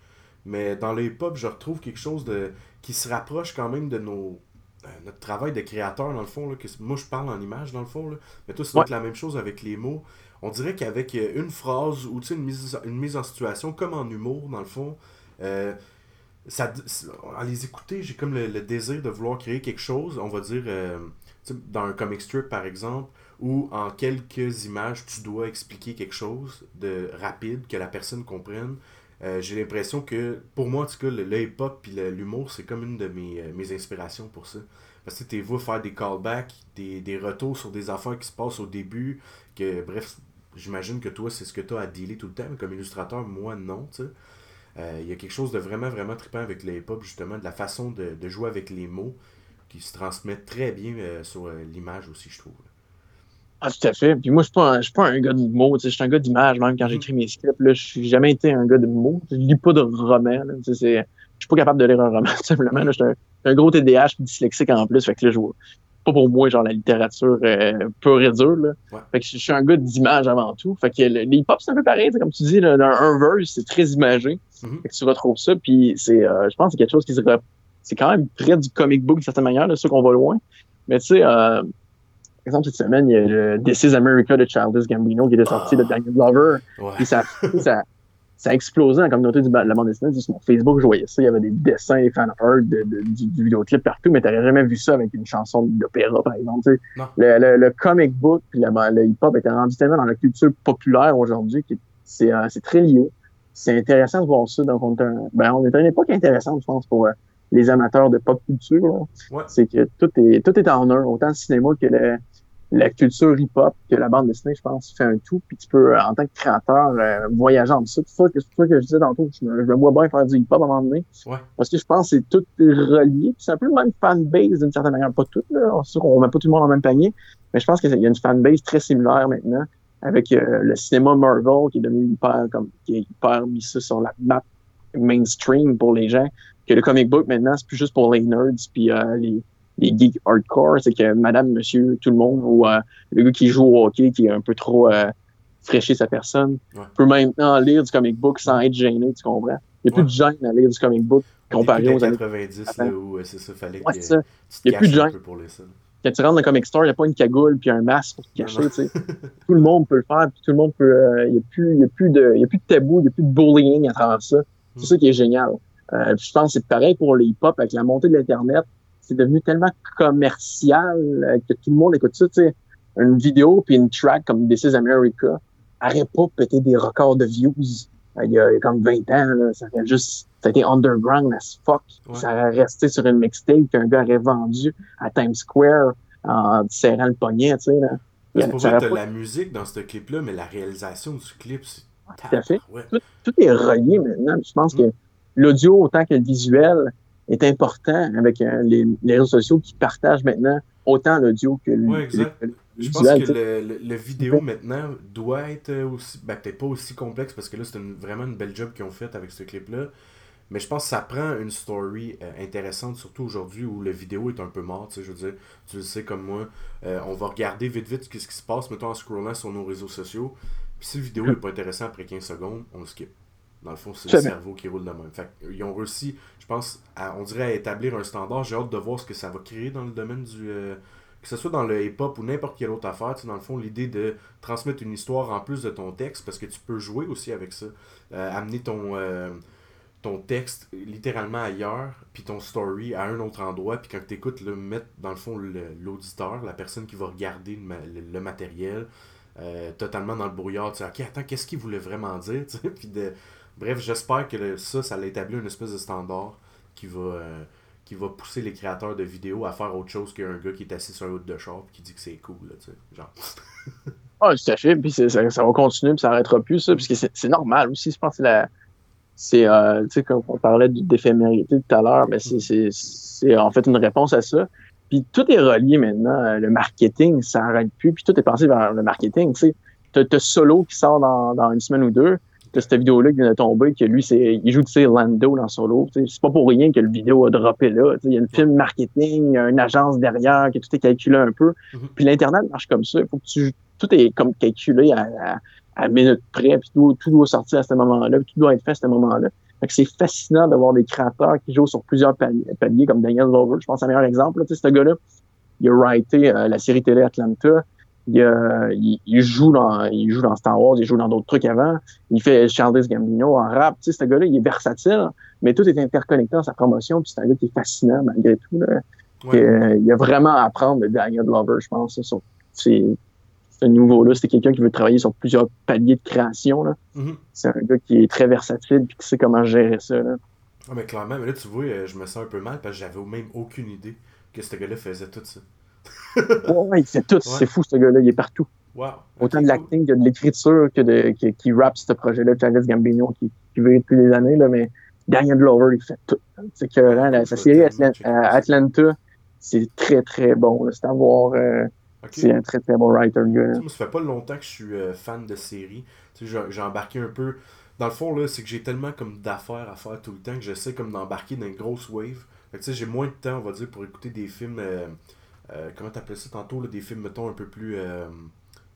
Mais dans le hip-hop, je retrouve quelque chose de qui se rapproche quand même de nos, euh, notre travail de créateur, dans le fond, là, que moi je parle en image, dans le fond, là, mais toi, c'est la même chose avec les mots. On dirait qu'avec euh, une phrase ou une mise, une mise en situation, comme en humour, dans le fond, euh, ça, à les écouter, j'ai comme le, désir de vouloir créer quelque chose, on va dire, dans un comic strip par exemple, où en quelques images, tu dois expliquer quelque chose de rapide, que la personne comprenne. Euh, j'ai l'impression que, pour moi en tout cas, le, hip-hop et l'humour, c'est comme une de mes, euh, mes, inspirations pour ça. Parce que tu vois faire des callbacks, des, des, retours sur des affaires qui se passent au début, que bref, j'imagine que toi, c'est ce que tu as à dealer tout le temps, mais comme illustrateur, moi, non, tu sais. Euh, il y a quelque chose de vraiment, vraiment trippant avec le hip-hop, justement, de la façon de, de, jouer avec les mots, qui se transmet très bien sur l'image aussi, je trouve. Ah, tout à fait. Puis moi, je suis pas, suis pas un gars de mots. Je suis un gars d'image, même quand j'écris mes scripts. Là, je suis jamais été un gars de mots. Je lis pas de romans. Je suis pas capable de lire un roman, simplement. Là, je suis un, gros TDAH dyslexique en plus. Fait que là, je vois pas pour moi, genre, la littérature euh, pure et dure. Là. Fait que je suis un gars d'image avant tout. Fait que les pop c'est un peu pareil. Comme tu dis, là, dans un verse, c'est très imagé. Mm-hmm. Fait que tu retrouves ça. Puis c'est, euh, je pense que c'est quelque chose qui se c'est quand même près du comic book d'une certaine manière, là, sûr qu'on va loin. Mais tu sais, euh, exemple, cette semaine, il y a le This is America de Childish Gambino qui est sorti de ah. Daniel Glover. ça, ça, ça a explosé la communauté de la bande dessinée. Sur mon Facebook, je voyais ça. Il y avait des dessins, des fan art de, du, vidéoclip partout, mais t'aurais jamais vu ça avec une chanson d'opéra, par exemple. Le, le, comic book puis le, hip-hop était rendu tellement dans la culture populaire aujourd'hui que c'est euh, très lié. C'est intéressant de voir ça. Donc, on est, un, ben, on est à une époque intéressante, je pense, pour euh, les amateurs de pop culture. C'est que tout est, tout est en un, autant le cinéma que le, la culture hip-hop que la bande dessinée, je pense, fait un tout, puis tu peux, en tant que créateur, euh, voyager en dessous. C'est ça que, ça que je disais tantôt, je me, je me vois bien faire du hip-hop à un moment donné. Ouais. Parce que je pense que c'est tout relié, c'est un peu le même fanbase d'une certaine manière. Pas tout, là. C'est sûr qu'on met pas tout le monde dans le même panier, mais je pense qu'il y a une fanbase très similaire maintenant avec euh, le cinéma Marvel qui est devenu hyper, comme, qui est hyper mis ça sur la map mainstream pour les gens, que le comic book maintenant, c'est plus juste pour les nerds puis euh, les les geeks hardcore, c'est que madame, monsieur, tout le monde, ou euh, le gars qui joue au hockey, qui est un peu trop euh, fraîché sa personne, peut maintenant lire du comic book sans être gêné, tu comprends? Il n'y a plus de gêne à lire du comic book comparé aux années 90, là, où c'est ça, fallait ouais, que ça. Il n'y a plus de gêne. Quand tu rentres dans le comic store, il n'y a pas une cagoule puis un masque pour te cacher, tu sais. tout le monde peut le faire, puis tout le monde peut... Euh, il n'y a, plus, y a, plus de, y a plus de tabou, il n'y a plus de bullying à travers ça. C'est mm. ça qui est génial. Euh, je pense que c'est pareil pour les hip-hop avec la montée de l'Internet c'est devenu tellement commercial euh, que tout le monde écoute ça. Tu sais, une vidéo puis une track comme This is America n'aurait pas pété des records de views euh, il y a, comme 20 ans. Là, ça aurait juste ça a été underground as fuck. Ça aurait resté sur une mixtape qu'un gars aurait vendu à Times Square en serrant le poignet. Tu sais, là. C'est pour ça que la musique dans ce clip-là, mais la réalisation du clip, c'est. Tout à fait. Tout, est relié maintenant. Je pense mm. que l'audio autant que le visuel, est important avec euh, les, réseaux sociaux qui partagent maintenant autant l'audio que le, ouais, exact. Je pense que le, vidéo maintenant doit être aussi, ben, peut-être pas aussi complexe parce que là c'est vraiment une belle job qu'ils ont faite avec ce clip-là. Mais je pense que ça prend une story euh, intéressante, surtout aujourd'hui où le vidéo est un peu mort. Je veux dire, tu le sais comme moi, euh, on va regarder vite vite ce qui se passe, mettons en scrollant sur nos réseaux sociaux. Puis si la vidéo n'est pas intéressante après 15 secondes, on le skip. Dans le fond, c'est le cerveau qui roule de même. Fait ils ont réussi, je pense, à, on dirait à établir un standard. J'ai hâte de voir ce que ça va créer dans le domaine du. Euh, que ce soit dans le hip-hop ou n'importe quelle autre affaire. Tu sais, dans le fond, l'idée de transmettre une histoire en plus de ton texte, parce que tu peux jouer aussi avec ça. Euh, amener ton, euh, ton texte littéralement ailleurs, puis ton story à un autre endroit, puis quand tu écoutes, le mettre dans le fond l'auditeur, la personne qui va regarder le, matériel. totalement dans le brouillard, tu sais, ok, attends, qu'est-ce qu'il voulait vraiment dire, tu sais, puis de, Bref, j'espère que ça, ça établi une espèce de standard qui va, euh, qui va pousser les créateurs de vidéos à faire autre chose qu'un gars qui est assis sur un haut de char et qui dit que c'est cool, là, tu sais, genre. ah, tout à fait, puis ça, ça, va continuer, puis ça n'arrêtera plus, ça, puisque c'est normal aussi, je pense que. C'est, euh, tu sais, comme on parlait d'éphémérité tout à l'heure, mais c'est en fait une réponse à ça. Puis tout est relié maintenant. Le marketing, ça n'arrête plus. Puis tout est pensé vers le marketing. Tu sais, t'as Solo qui sort dans, dans, une semaine ou deux que cette vidéo-là qui vient de tomber, que lui, c'est, il joue, tu sais, Lando dans Solo. C'est pas pour rien que le vidéo a droppé là. Il y a une film marketing, il y a une agence derrière, que tout est calculé un peu. Mm-hmm. Puis l'Internet marche comme ça. Il faut que tu, tout est comme calculé à, à, minute près, puis tout, tout, doit sortir à ce moment-là, tout doit être fait à ce moment-là. Fait que c'est fascinant d'avoir des créateurs qui jouent sur plusieurs paliers, comme Daniel Lover. Je pense à un meilleur exemple. Tu sais, ce gars-là, il a writé euh, la série télé Atlanta il, joue dans, il joue dans Star Wars, il joue dans d'autres trucs avant. Il fait Charles Gambino en rap. Tu sais, ce gars-là, il est versatile, mais tout est interconnecté dans sa promotion. Puis c'est un gars qui est fascinant malgré tout. Là. il y a vraiment à apprendre de Daniel Glover, je pense. C'est, ce niveau-là, c'est quelqu'un qui veut travailler sur plusieurs paliers de création. Mm-hmm. C'est un gars qui est très versatile et qui sait comment gérer ça. Là. Ah, mais clairement, mais là, tu vois, euh, je me sens un peu mal parce que j'avais même aucune idée que ce gars-là faisait tout ça ouais, il fait tout. C'est fou, ce gars-là. Il est partout. Autant de l'acting que de l'écriture que de qui, qui rappe ce projet-là. Charles Gambino qui, qui veut depuis des années, là, mais Daniel Glover, il fait tout. C'est que hein, sa série Atlanta, c'est très très bon. C'est à voir. Euh, c'est un très très bon writer. Gars. Ça fait pas longtemps que je suis euh, fan de série. J'ai embarqué un peu. Dans le fond, là, c'est que j'ai tellement comme d'affaires à faire tout le temps que j'essaie comme d'embarquer dans une grosse wave. j'ai moins de temps, on va dire, pour écouter des films. Euh, euh, comment t'appelles ça tantôt, là, des films, mettons, un peu plus, euh,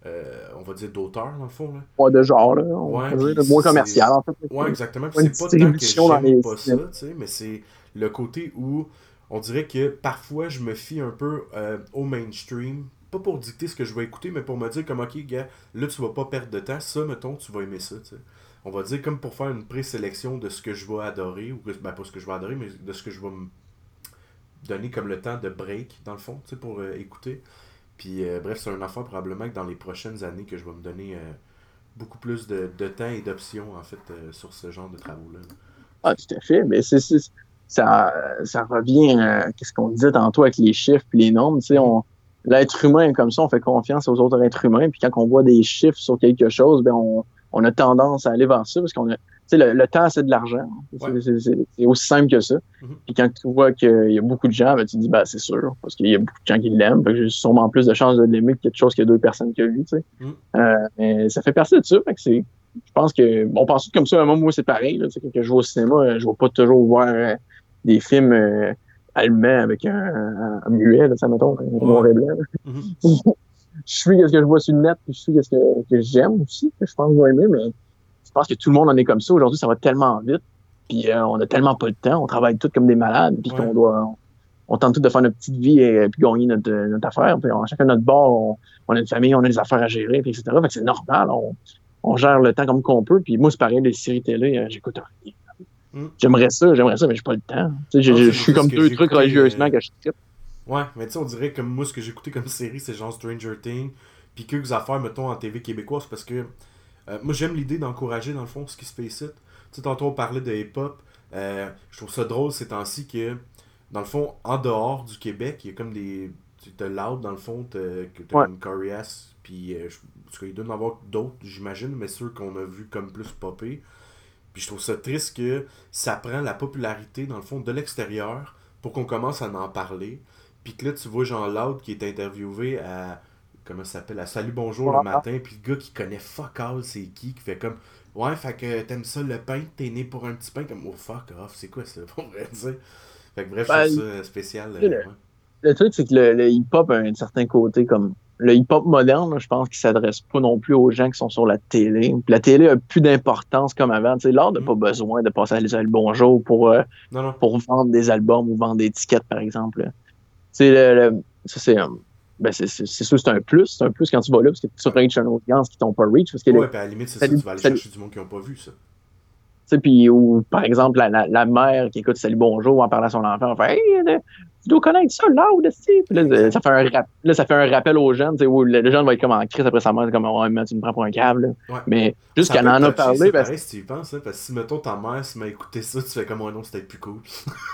euh, on va dire, d'auteur, dans le fond. Là? Ouais, de genre, là. On ouais, dire, moins commercial, en fait. Ouais, exactement. c'est pas tant que j'aime pas ça, tu sais, mais c'est le côté où on dirait que parfois je me fie un peu au mainstream pas pour dicter ce que je vais écouter, mais pour me dire comme, ok, gars, là, tu vas pas perdre de temps. Ça, mettons, tu vas aimer ça, tu sais. On va dire comme pour faire une présélection de ce que je vais adorer, ou ben, pas ce que je vais adorer, mais de ce que je vais me donner comme le temps de break, dans le fond, tu sais, pour euh, écouter. Puis, euh, bref, c'est un affaire probablement que dans les prochaines années que je vais me donner euh, beaucoup plus de, temps et d'options, en fait, sur ce genre de travaux-là. Ah, tout à fait. Mais c'est, ça, ça revient à ce qu'on disait tantôt avec les chiffres et les nombres. On, l'être humain, comme ça, on fait confiance aux autres êtres humains. Puis quand on voit des chiffres sur quelque chose, ben on, on a tendance à aller vers ça parce qu'on a. Tu sais, le, temps, c'est de l'argent. C'est aussi simple que ça. Mm-hmm. Puis quand tu vois qu'il y a beaucoup de gens, ben, tu te dis, ben, c'est sûr, parce qu'il y a beaucoup de gens qui l'aiment. J'ai sûrement plus de chances de l'aimer que quelque chose qu'il y a deux personnes qui ont vu. Tu sais. Mm. euh, mais ça fait partie de ça. Fait que c'est, je pense que, on pense tout comme ça, à un moment, moi, c'est pareil. Là, quand je vais au cinéma, je vais pas toujours voir euh, des films euh, allemand avec un, muet, là, ça mettons, un noir et blanc. Mm-hmm. je suis ce que je vois sur le net, puis je suis ce que, que j'aime aussi, que je pense que je vais aimer, mais pense que tout le monde en est comme ça. Aujourd'hui, ça va tellement vite, puis euh, on a tellement pas de temps, on travaille tous comme des malades, puis qu'on doit... On, tente tous de faire notre petite vie et puis gagner notre, notre affaire. Puis on, chacun notre bord, on, a une famille, on a des affaires à gérer, puis etc. Fait que c'est normal, on, gère le temps comme qu'on peut. Puis moi, c'est pareil, les séries télé, euh, j'écoute rien. Mm. J'aimerais ça, j'aimerais ça, mais j'ai pas le temps. Je, suis comme deux trucs religieusement que je tripe. Ouais, mais tu sais, on dirait comme moi, ce que écouté comme série, c'est genre Stranger Things, puis quelques affaires, mettons, en TV québécoise, parce que euh, moi, j'aime l'idée d'encourager, dans le fond, ce qui se fait ici. Tu sais, tantôt, on parlait de hip-hop. Euh, je trouve ça drôle ces temps-ci que, dans le fond, en dehors du Québec, il y a comme des. T'as Loud, dans le fond, t'as ouais. comme Corias, puis euh, parce qu'il doit en avoir d'autres, j'imagine, mais ceux qu'on a vu comme plus popper. Puis je trouve ça triste que ça prend la popularité, dans le fond, de l'extérieur pour qu'on commence à en parler. Puis que là, tu vois Jean Loud qui est interviewé à. Comment ça s'appelle À Salut Bonjour le matin. Puis le gars qui connaît fuck all, c'est qui Qui fait comme. Ouais, fait que t'aimes ça le pain, t'es né pour un petit pain. Comme, oh fuck off, c'est quoi ça pour vrai dire Fait que bref, je trouve ben, ça spécial. Le, le truc, c'est que le hip-hop a un certain côté comme le hip-hop moderne, je pense qu'il s'adresse pas non plus aux gens qui sont sur la télé. la télé a plus d'importance comme avant. L'art n'a mm. pas besoin de passer à le bonjour pour, euh, pour vendre des albums ou vendre des tickets, par exemple. Le, ça, c'est, ben c'est, sûr c'est un plus. C'est un plus quand tu vas là, parce que tu reaches une audience qui t'ont pas reach. Parce que ouais, à la limite, c'est ça, tu vas aller chercher du monde qui n'ont pas vu ça. Puis, ou par exemple, la, la, mère qui écoute Salut Bonjour en parlant à son enfant, on fait Hey, tu dois connaître ça, là, ou là, ça fait un là, ça fait un rappel aux jeunes, où le, jeune va être comme en crise après sa mère, comme oh, tu me prends pour un câble. Mais juste qu'elle en a parlé. Parce... Pareil, si tu y penses, hein, parce que si mettons ta mère se m'a écouté ça, tu fais comme oh non, c'était plus cool.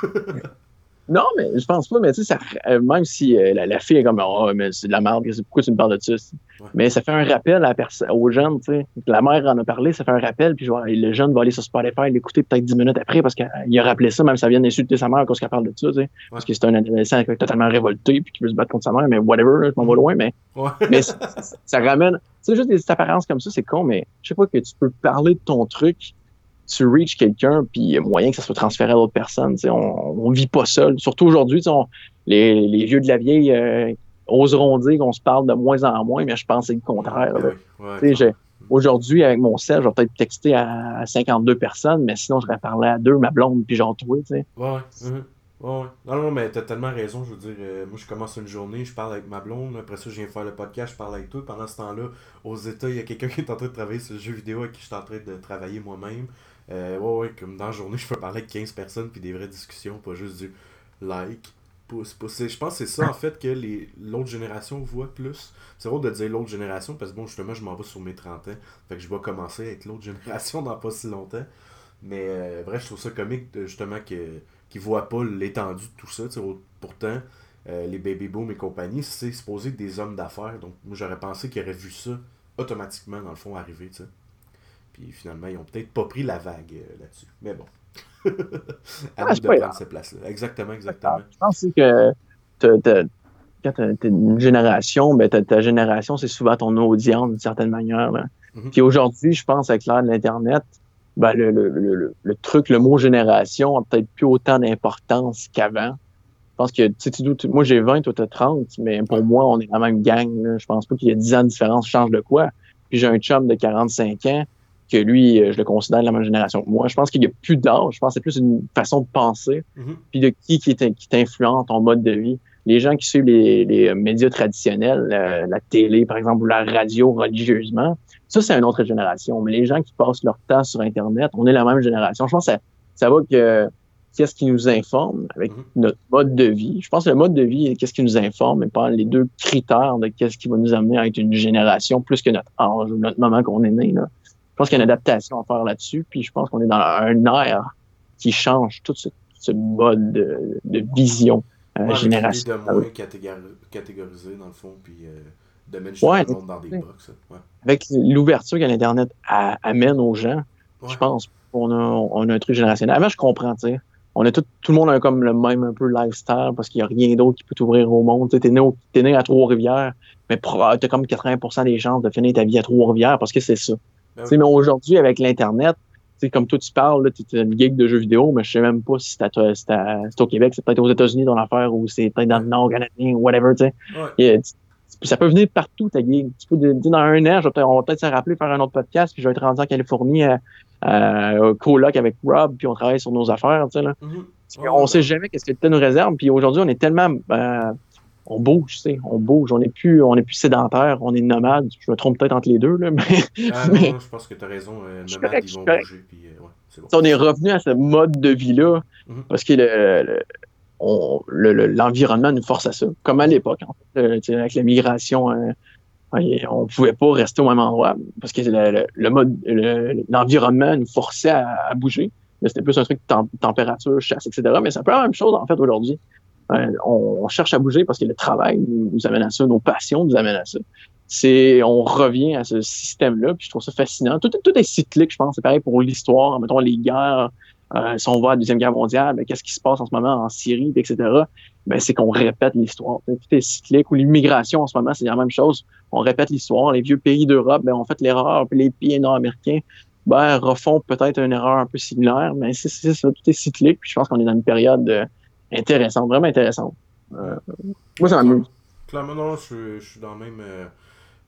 Non, mais je pense pas, mais tu sais, euh, même si euh, la, fille est comme Oh, mais c'est de la merde, pourquoi tu me parles de ça? Mais ça fait un rappel à aux jeunes, tu sais. La mère en a parlé, ça fait un rappel, puis vois, le jeune va aller sur Spotify l'écouter peut-être dix minutes après parce qu'il a rappelé ça, même si ça vient d'insulter sa mère parce qu'elle parle de ça, tu sais. Parce que c'est un adolescent totalement révolté puis qui veut se battre contre sa mère, mais whatever, je m'en vais loin, mais, mais ça, ramène. Tu sais, juste des apparences comme ça, c'est con, mais je sais pas que tu peux parler de ton truc tu reach quelqu'un, puis il y a moyen que ça soit transféré à d'autres personnes. On, on vit pas seul. Surtout aujourd'hui, les, les vieux de la vieille euh, oseront dire qu'on se parle de moins en moins, mais je pense que c'est le contraire. aujourd'hui, avec mon sel, je vais peut-être texter à, 52 personnes, mais sinon, je vais parler à deux, ma blonde, puis genre toi. Ouais, ouais. Mm-hmm. Ouais, Non, non, mais t'as tellement raison. Je veux dire, euh, moi, je commence une journée, je parle avec ma blonde. Après ça, je viens faire le podcast, je parle avec toi. Pendant ce temps-là, aux États, il y a quelqu'un qui est en train de travailler sur le jeu vidéo avec qui je suis en train de travailler moi-même. Euh, ouais, ouais, comme dans la journée, je peux parler avec 15 personnes puis des vraies discussions, pas juste du like, pouce, pouce. Je pense que c'est ça, en fait, que l'autre génération voit plus. C'est drôle de dire l'autre génération parce que, bon, justement, je m'en vais sur mes 30 ans. Fait que je vais commencer avec l'autre génération dans pas si longtemps. Mais euh, bref, je trouve ça comique, justement, qu'ils ne voient pas l'étendue de tout ça. Pourtant, euh, les baby boom et compagnie, c'est supposé des hommes d'affaires. Donc, moi, j'aurais pensé qu'ils auraient vu ça automatiquement, dans le fond, arriver, tu sais. Puis finalement, ils ont peut-être pas pris la vague euh, là-dessus. Mais bon. à ah, nous de prendre cette place-là. Exactement, exactement. Je pense que quand tu as une génération, ben, ta, génération, c'est souvent ton audience d'une certaine manière. Mm-hmm. Puis aujourd'hui, je pense, avec l'ère de l'Internet, ben, le, le, le, le, truc, le mot génération a peut-être plus autant d'importance qu'avant. Je pense que, tu sais, moi j'ai 20, toi t'as 30, mais pour moi, on est la même gang. Là. Je pense pas qu'il y a 10 ans de différence change de quoi? Puis j'ai un chum de 45 ans que lui, euh, je le considère de la même génération que moi. Je pense qu'il n'y a plus d'âge. Je pense que c'est plus une façon de penser, mm-hmm. puis de qui qui t'influence ton mode de vie. les gens qui suivent les, médias traditionnels, la, télé, par exemple, ou la radio religieusement, ça, c'est une autre génération. Mais les gens qui passent leur temps sur Internet, on est la même génération. Je pense que ça, ça va que qu'est-ce qui nous informe avec mhm. notre mode de vie. Je pense que le mode de vie et qu'est-ce qui nous informe et pas les deux critères de qu'est-ce qui va nous amener à être une génération plus que notre âge ou notre moment qu'on est né. Là. Je pense qu'il y a une adaptation à faire là-dessus, puis je pense qu'on est dans un air qui change tout ce, mode de, vision euh, ouais, génération. de moins catégorisé dans le fond, puis euh, de mettre ouais, le monde dans des box. Ouais. Avec l'ouverture que l'Internet amène aux gens, je pense qu'on a, on a un truc générationnel. Avant, je comprends, tu sais on a tout, tout le monde a comme le même un peu lifestyle parce qu'il n'y a rien d'autre qui peut t'ouvrir au monde. Tu es né, es né à Trois-Rivières, mais tu as comme 80% des chances de finir ta vie à Trois-Rivières parce que c'est ça. Ben Mais aujourd'hui, avec l'Internet, comme toi tu parles, tu es une geek de jeux vidéo, mais je sais même pas si c'est au Québec, c'est peut-être aux États-Unis dans l'affaire ou c'est peut-être dans le Nord canadien ou whatever. Ouais. ça peut venir partout, ta geek. Tu peux, dans un an, on va peut-être se rappeler faire un autre podcast, puis je vais être rendu en Californie à, euh, coloc avec Rob, puis on travaille sur nos affaires, tu sais, là. Mm-hmm. on sait jamais qu'est-ce que le nous réserve, puis aujourd'hui, on est tellement... Euh, on bouge, tu sais, on bouge, on n'est plus, on est plus sédentaire, on est nomade. Je me trompe peut-être entre les deux, là, mais... Ah, non, je pense que tu as raison, euh, nomade, ils vont bouger, puis euh, ouais, c'est bon. On est revenu à ce mode de vie-là, mm-hmm. parce que le, l'environnement nous force à ça, comme à l'époque, en fait, avec la migration on pouvait pas rester au même endroit parce que le, mode, l'environnement nous forçait à, bouger. C'était plus un truc de température, chasse, etc. Mais c'est un peu la même chose en fait aujourd'hui. Euh, on, cherche à bouger parce que le travail nous, amène à ça, nos passions nous amènent à ça. C'est, on revient à ce système-là, puis je trouve ça fascinant. Tout, tout est cyclique, je pense. C'est pareil pour l'histoire. Mettons les guerres, euh, si on va à la Deuxième Guerre mondiale, ben, qu'est-ce qui se passe en ce moment en Syrie, etc., ben, c'est qu'on répète l'histoire. Tout est cyclique. Ou l'immigration en ce moment, c'est la même chose. On répète l'histoire. Les vieux pays d'Europe ben, ont fait l'erreur, puis les pays nord-américains ben, refont peut-être une erreur un peu similaire, mais c'est ça, tout est cyclique. Puis je pense qu'on est dans une période euh, intéressante, vraiment intéressante. Euh, moi, ça m'amuse. Clairement, non, je, je, suis dans la même,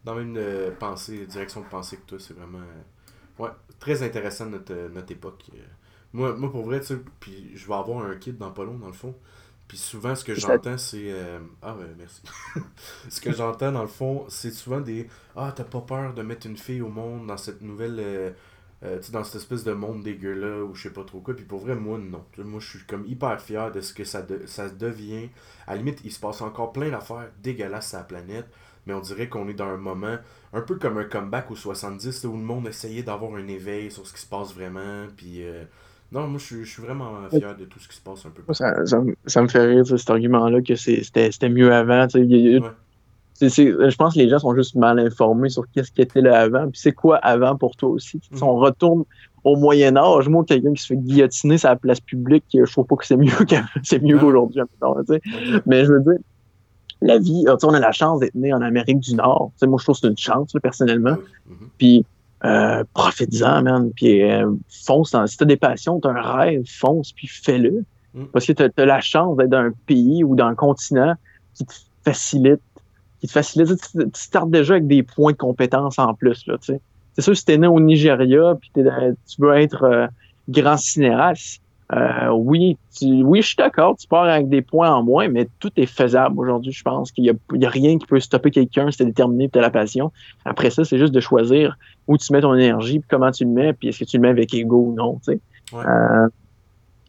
dans même pensée, direction de pensée que toi. C'est vraiment ouais, très intéressant notre, notre époque. Moi, moi pour vrai, tu sais, puis je vais avoir un kit dans pas long, dans le fond. Puis souvent, ce que j'entends, c'est. Euh, ah, ouais, merci. ce que j'entends, dans le fond, c'est souvent des. Ah, t'as pas peur de mettre une fille au monde dans cette nouvelle. Euh, euh, dans cette espèce de monde dégueu-là, ou je sais pas trop quoi. Puis pour vrai, moi, non. Moi, je suis comme hyper fier de ce que ça, ça devient. À la limite, il se passe encore plein d'affaires dégueulasses à la planète. Mais on dirait qu'on est dans un moment un peu comme un comeback aux 70 où le monde essayait d'avoir un éveil sur ce qui se passe vraiment. Puis non, moi, je suis, vraiment fier de tout ce qui se passe un peu. Ça, ça, me fait rire, cet argument-là, que c'était mieux avant. Je pense que les gens sont juste mal informés sur qu'est-ce qui était là avant. Puis c'est quoi avant pour toi aussi. Si on retourne au Moyen Âge, moi, quelqu'un qui se fait guillotiner sur la place publique, je trouve pas que c'est mieux c'est mieux qu'aujourd'hui. Mais je veux dire, la vie, on a la chance d'être né en Amérique du Nord. moi, je trouve que c'est une chance, personnellement. Mhm. Puis euh, profites-en, man. Puis euh, fonce. si t'as des passions, t'as un rêve, fonce, puis fais-le. Mm. Parce que t'as as la chance d'être dans un pays ou dans un continent qui te facilite. Qui te facilite. Tu, tu startes déjà avec des points de compétence en plus, là, tu sais. C'est sûr, si t'es né au Nigeria, puis tu veux être euh, grand cinéaste, euh, oui, oui, je suis d'accord, tu pars avec des points en moins, mais tout est faisable aujourd'hui. Je pense qu'il n'y a, rien qui peut stopper quelqu'un si t'es déterminé tu as la passion. Après ça, c'est juste de choisir où tu mets ton énergie, puis comment tu le mets, puis est-ce que tu le mets avec ego ou non. Euh,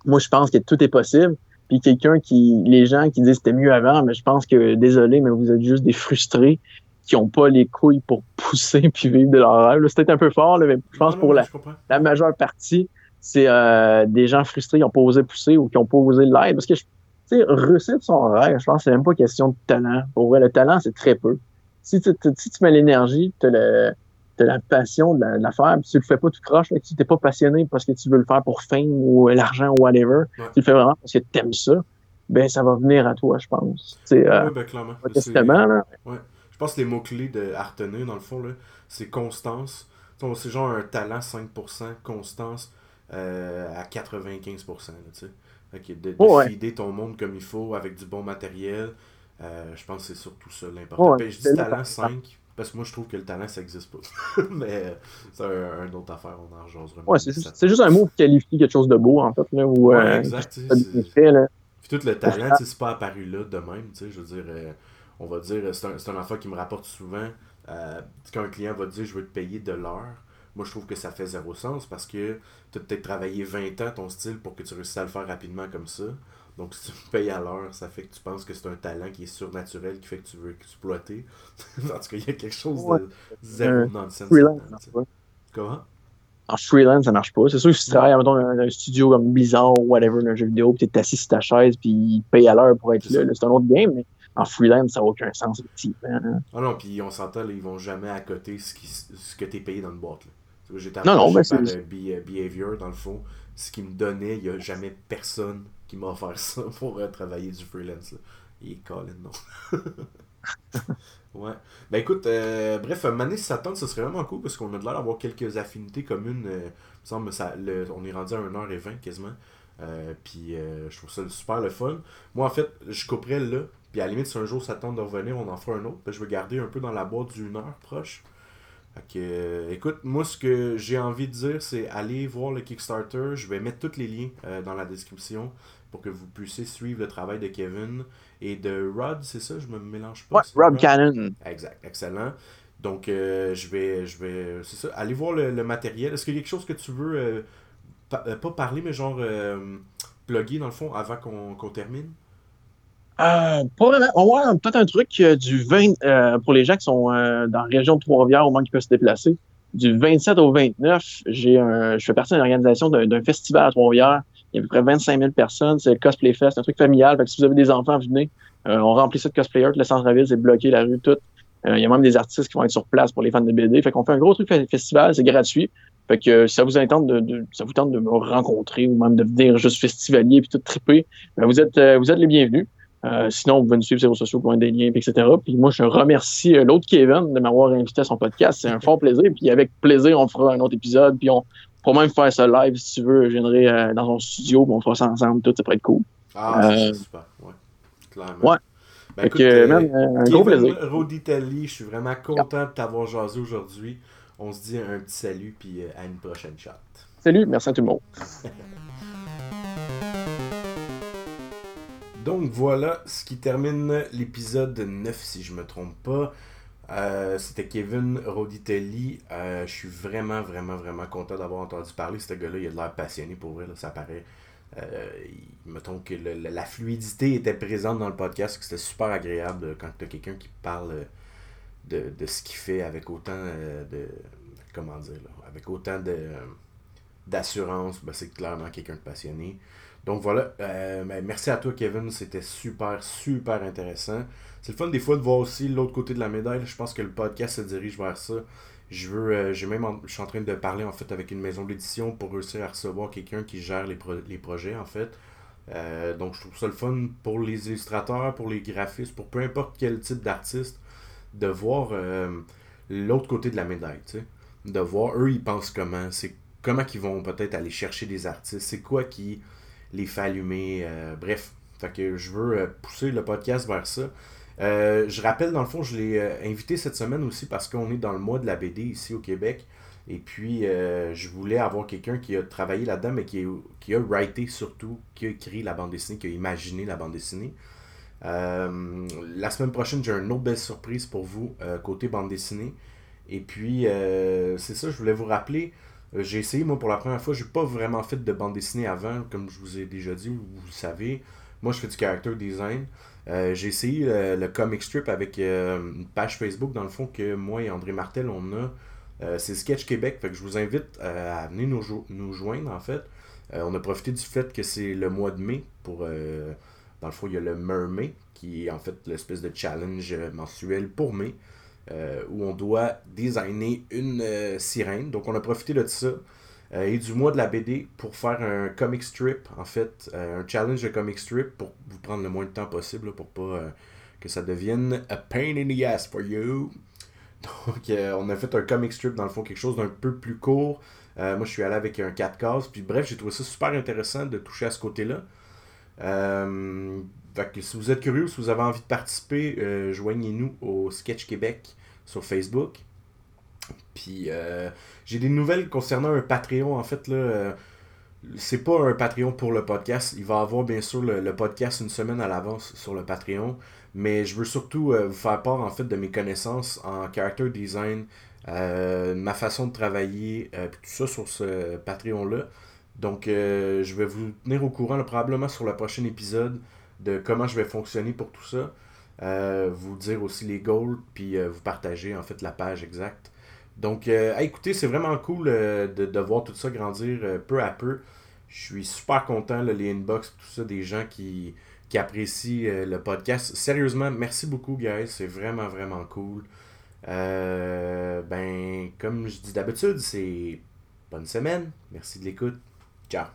moi, je pense que tout est possible. Puis quelqu'un qui, les gens qui disent c'était mieux avant, mais je pense que désolé, mais vous êtes juste des frustrés qui n'ont pas les couilles pour pousser puis vivre de leur rêve. Peut-être un peu fort, mais je pense pour la, la majeure partie, c'est euh, des gens frustrés qui n'ont pas osé pousser ou qui n'ont pas osé l'aide. Parce que, tu sais, réussir son rêve, je pense que c'est même pas question de talent. Pour vrai, le talent, c'est très peu. Si tu, si tu mets l'énergie, tu as, la passion de la, faire, puis tu le fais pas tout croche, si tu n'es pas passionné parce que tu veux le faire pour fame ou l'argent ou whatever, tu le fais vraiment parce que tu aimes ça, ben ça va venir à toi, je pense. C'est, euh, ben, clairement. Là. Ouais. Je pense que les mots-clés de retenir, dans le fond, c'est constance. C'est genre un talent 5%, constance, euh, à 95%. tu sais. de, de ton monde comme il faut avec du bon matériel. Euh, je pense que c'est surtout ça l'important. je dis talent 5 parce que moi je trouve que le talent ça n'existe pas. Mais c'est un, une autre affaire, on en. Ouais, c'est juste, un mot pour qualifier quelque chose de beau en fait. Là, ouais, euh, exact. Puis tout le talent, c'est pas apparu là de même, je veux dire, euh, on va dire, c'est un, un enfant qui me rapporte souvent, euh, quand un client va te dire, je veux te payer de l'heure, moi je trouve que ça fait zéro sens parce que tu as peut-être travaillé 20 ans ton style pour que tu réussisses à le faire rapidement comme ça. Donc, si tu me payes à l'heure, ça fait que tu penses que c'est un talent qui est surnaturel, qui fait que tu veux exploiter. en tout cas, il y a quelque chose de zéro nonsense. Comment? En freelance, ça marche pas. C'est sûr que si tu travailles dans un, studio comme Blizzard ou whatever, un jeu vidéo, puis tu es assis sur ta chaise, puis ils payent à l'heure pour être là, c'est un autre game, mais en freelance, ça n'a aucun sens, effectivement. Ah non, puis on s'entend, ils vont jamais à côté ce, qui, ce que tu es payé dans le boîte. J'étais non, non, mais c'est. Behavior, dans le fond. Ce qui me donnait, il n'y a jamais personne qui m'a offert ça pour euh, travailler du freelance. Là. Il est Colin, non. ouais. Ben écoute, euh, bref, Mané si ça tente, ce serait vraiment cool parce qu'on a l'air d'avoir quelques affinités communes. Euh, me semble ça, on est rendu à 1h20 quasiment. puis je trouve ça super le fun. Moi, en fait, je couperais là. Puis à la limite, si un jour ça tente de revenir, on en fera un autre. je vais garder un peu dans la boîte d'une heure proche. Euh, écoute, moi ce que j'ai envie de dire, c'est aller voir le Kickstarter. Je vais mettre tous les liens euh, dans la description pour que vous puissiez suivre le travail de Kevin et de Rod, c'est ça, je me mélange pas. Ouais, Rod, Cannon. Exact, excellent. Donc euh, je vais, je vais, c'est ça, aller voir le, matériel. Est-ce qu'il y a quelque chose que tu veux, pas parler, mais genre plugger dans le fond avant qu'on termine? Euh, pas vraiment. On va peut-être un truc euh, du 20 euh, pour les gens qui sont euh, dans la région de Trois-Rivières, au moins qui peuvent se déplacer. Du 27 au 29, j'ai un, je fais partie d'une organisation d'un festival à Trois-Rivières. Il y a à peu près 25 000 personnes. C'est le Cosplay Fest, un truc familial. Que si vous avez des enfants, venez. on remplit ça de cosplayers. Le centre-ville, c'est bloqué, la rue, tout. Il y a même des artistes qui vont être sur place pour les fans de BD. Fait qu'on fait un gros truc festival, c'est gratuit. Fait que si ça vous tente de, ça vous tente de me rencontrer ou même de venir juste festivalier puis tout triper, ben vous êtes vous êtes les bienvenus. Euh, sinon, vous pouvez nous suivre sur les réseaux sociaux pour des liens, etc. Puis moi, je remercie euh, l'autre Kevin de m'avoir invité à son podcast. C'est un fort plaisir. Puis avec plaisir, on fera un autre épisode. Puis on pourra même faire ça live si tu veux. Je viendrai euh, dans son studio. On fera ça ensemble. Tout, ça pourrait être cool. Ah, c'est super. Ouais. Clairement. Ouais. Ben, écoute, un gros plaisir. Roditali, je suis vraiment content de t'avoir jasé aujourd'hui. On se dit un petit salut. Puis à une prochaine chat. Salut. Merci à tout le monde. Donc voilà ce qui termine l'épisode 9 si je me trompe pas. Euh, c'était Kevin Roditelli. Euh, je suis vraiment, vraiment, vraiment content d'avoir entendu parler. Ce gars-là, il a l'air passionné pour vrai, ça paraît. Euh, mettons que la fluidité était présente dans le podcast, que c'était super agréable quand tu as quelqu'un qui parle de, ce qu'il fait avec autant de. Comment dire, avec autant de d'assurance. Ben, c'est clairement quelqu'un de passionné. Donc voilà, ben, merci à toi Kevin, c'était super, super intéressant. C'est le fun des fois de voir aussi l'autre côté de la médaille. Je pense que le podcast se dirige vers ça. Je veux, euh, j'ai même, je suis en train de parler en fait avec une maison d'édition pour réussir à recevoir quelqu'un qui gère les, les projets en fait. Euh, donc je trouve ça le fun pour les illustrateurs, pour les graphistes, pour peu importe quel type d'artiste, de voir l'autre côté de la médaille, tu sais. De voir eux ils pensent comment, c'est comment qu'ils vont peut-être aller chercher des artistes, c'est quoi qui les fait allumer. Euh, bref, fait que je veux euh, pousser le podcast vers ça. Euh, je rappelle, dans le fond, je l'ai invité cette semaine aussi parce qu'on est dans le mois de la BD ici au Québec. Et puis, je voulais avoir quelqu'un qui a travaillé là-dedans, mais qui, qui a writé surtout, qui a écrit la bande dessinée, qui a imaginé la bande dessinée. la semaine prochaine, j'ai une autre belle surprise pour vous, côté bande dessinée. Et puis, c'est ça, je voulais vous rappeler, euh, j'ai essayé, moi, pour la première fois, j'ai pas vraiment fait de bande dessinée avant, comme je vous ai déjà dit, vous, le savez. Moi, je fais du character design. Euh, j'ai essayé le, comic strip avec euh, une page Facebook, dans le fond, que moi et André Martel, on a. c'est Sketch Québec, je vous invite à venir nous, nous joindre, en fait. on a profité du fait que c'est le mois de mai pour... dans le fond, il y a le Mermay, qui est en fait l'espèce de challenge mensuel pour mai. Euh, où on doit designer une euh, sirène. Donc on a profité de ça euh, et du mois de la BD pour faire un comic strip, en fait, un challenge de comic strip pour vous prendre le moins de temps possible pour pas que ça devienne a pain in the ass for you. Donc on a fait un comic strip dans le fond, quelque chose d'un peu plus court. moi je suis allé avec un 4 cases. Puis bref, j'ai trouvé ça super intéressant de toucher à ce côté-là. Fait que si vous êtes curieux, si vous avez envie de participer, euh, joignez-nous au Sketch Québec sur Facebook. Puis euh, j'ai des nouvelles concernant un Patreon. En fait, là, euh, c'est pas un Patreon pour le podcast. Il va avoir bien sûr le, podcast une semaine à l'avance sur le Patreon. Mais je veux surtout vous faire part en fait de mes connaissances en character design, ma façon de travailler, tout ça sur ce Patreon-là. Donc je vais vous tenir au courant probablement sur le prochain épisode de comment je vais fonctionner pour tout ça. Euh, vous dire aussi les goals, puis euh, vous partager en fait la page exacte. Donc, euh, écoutez, c'est vraiment cool de, voir tout ça grandir peu à peu. Je suis super content, les inbox, tout ça, des gens qui, qui apprécient le podcast. Sérieusement, merci beaucoup, guys. C'est vraiment, vraiment cool. ben, comme je dis d'habitude, c'est bonne semaine. Merci de l'écoute. Ciao.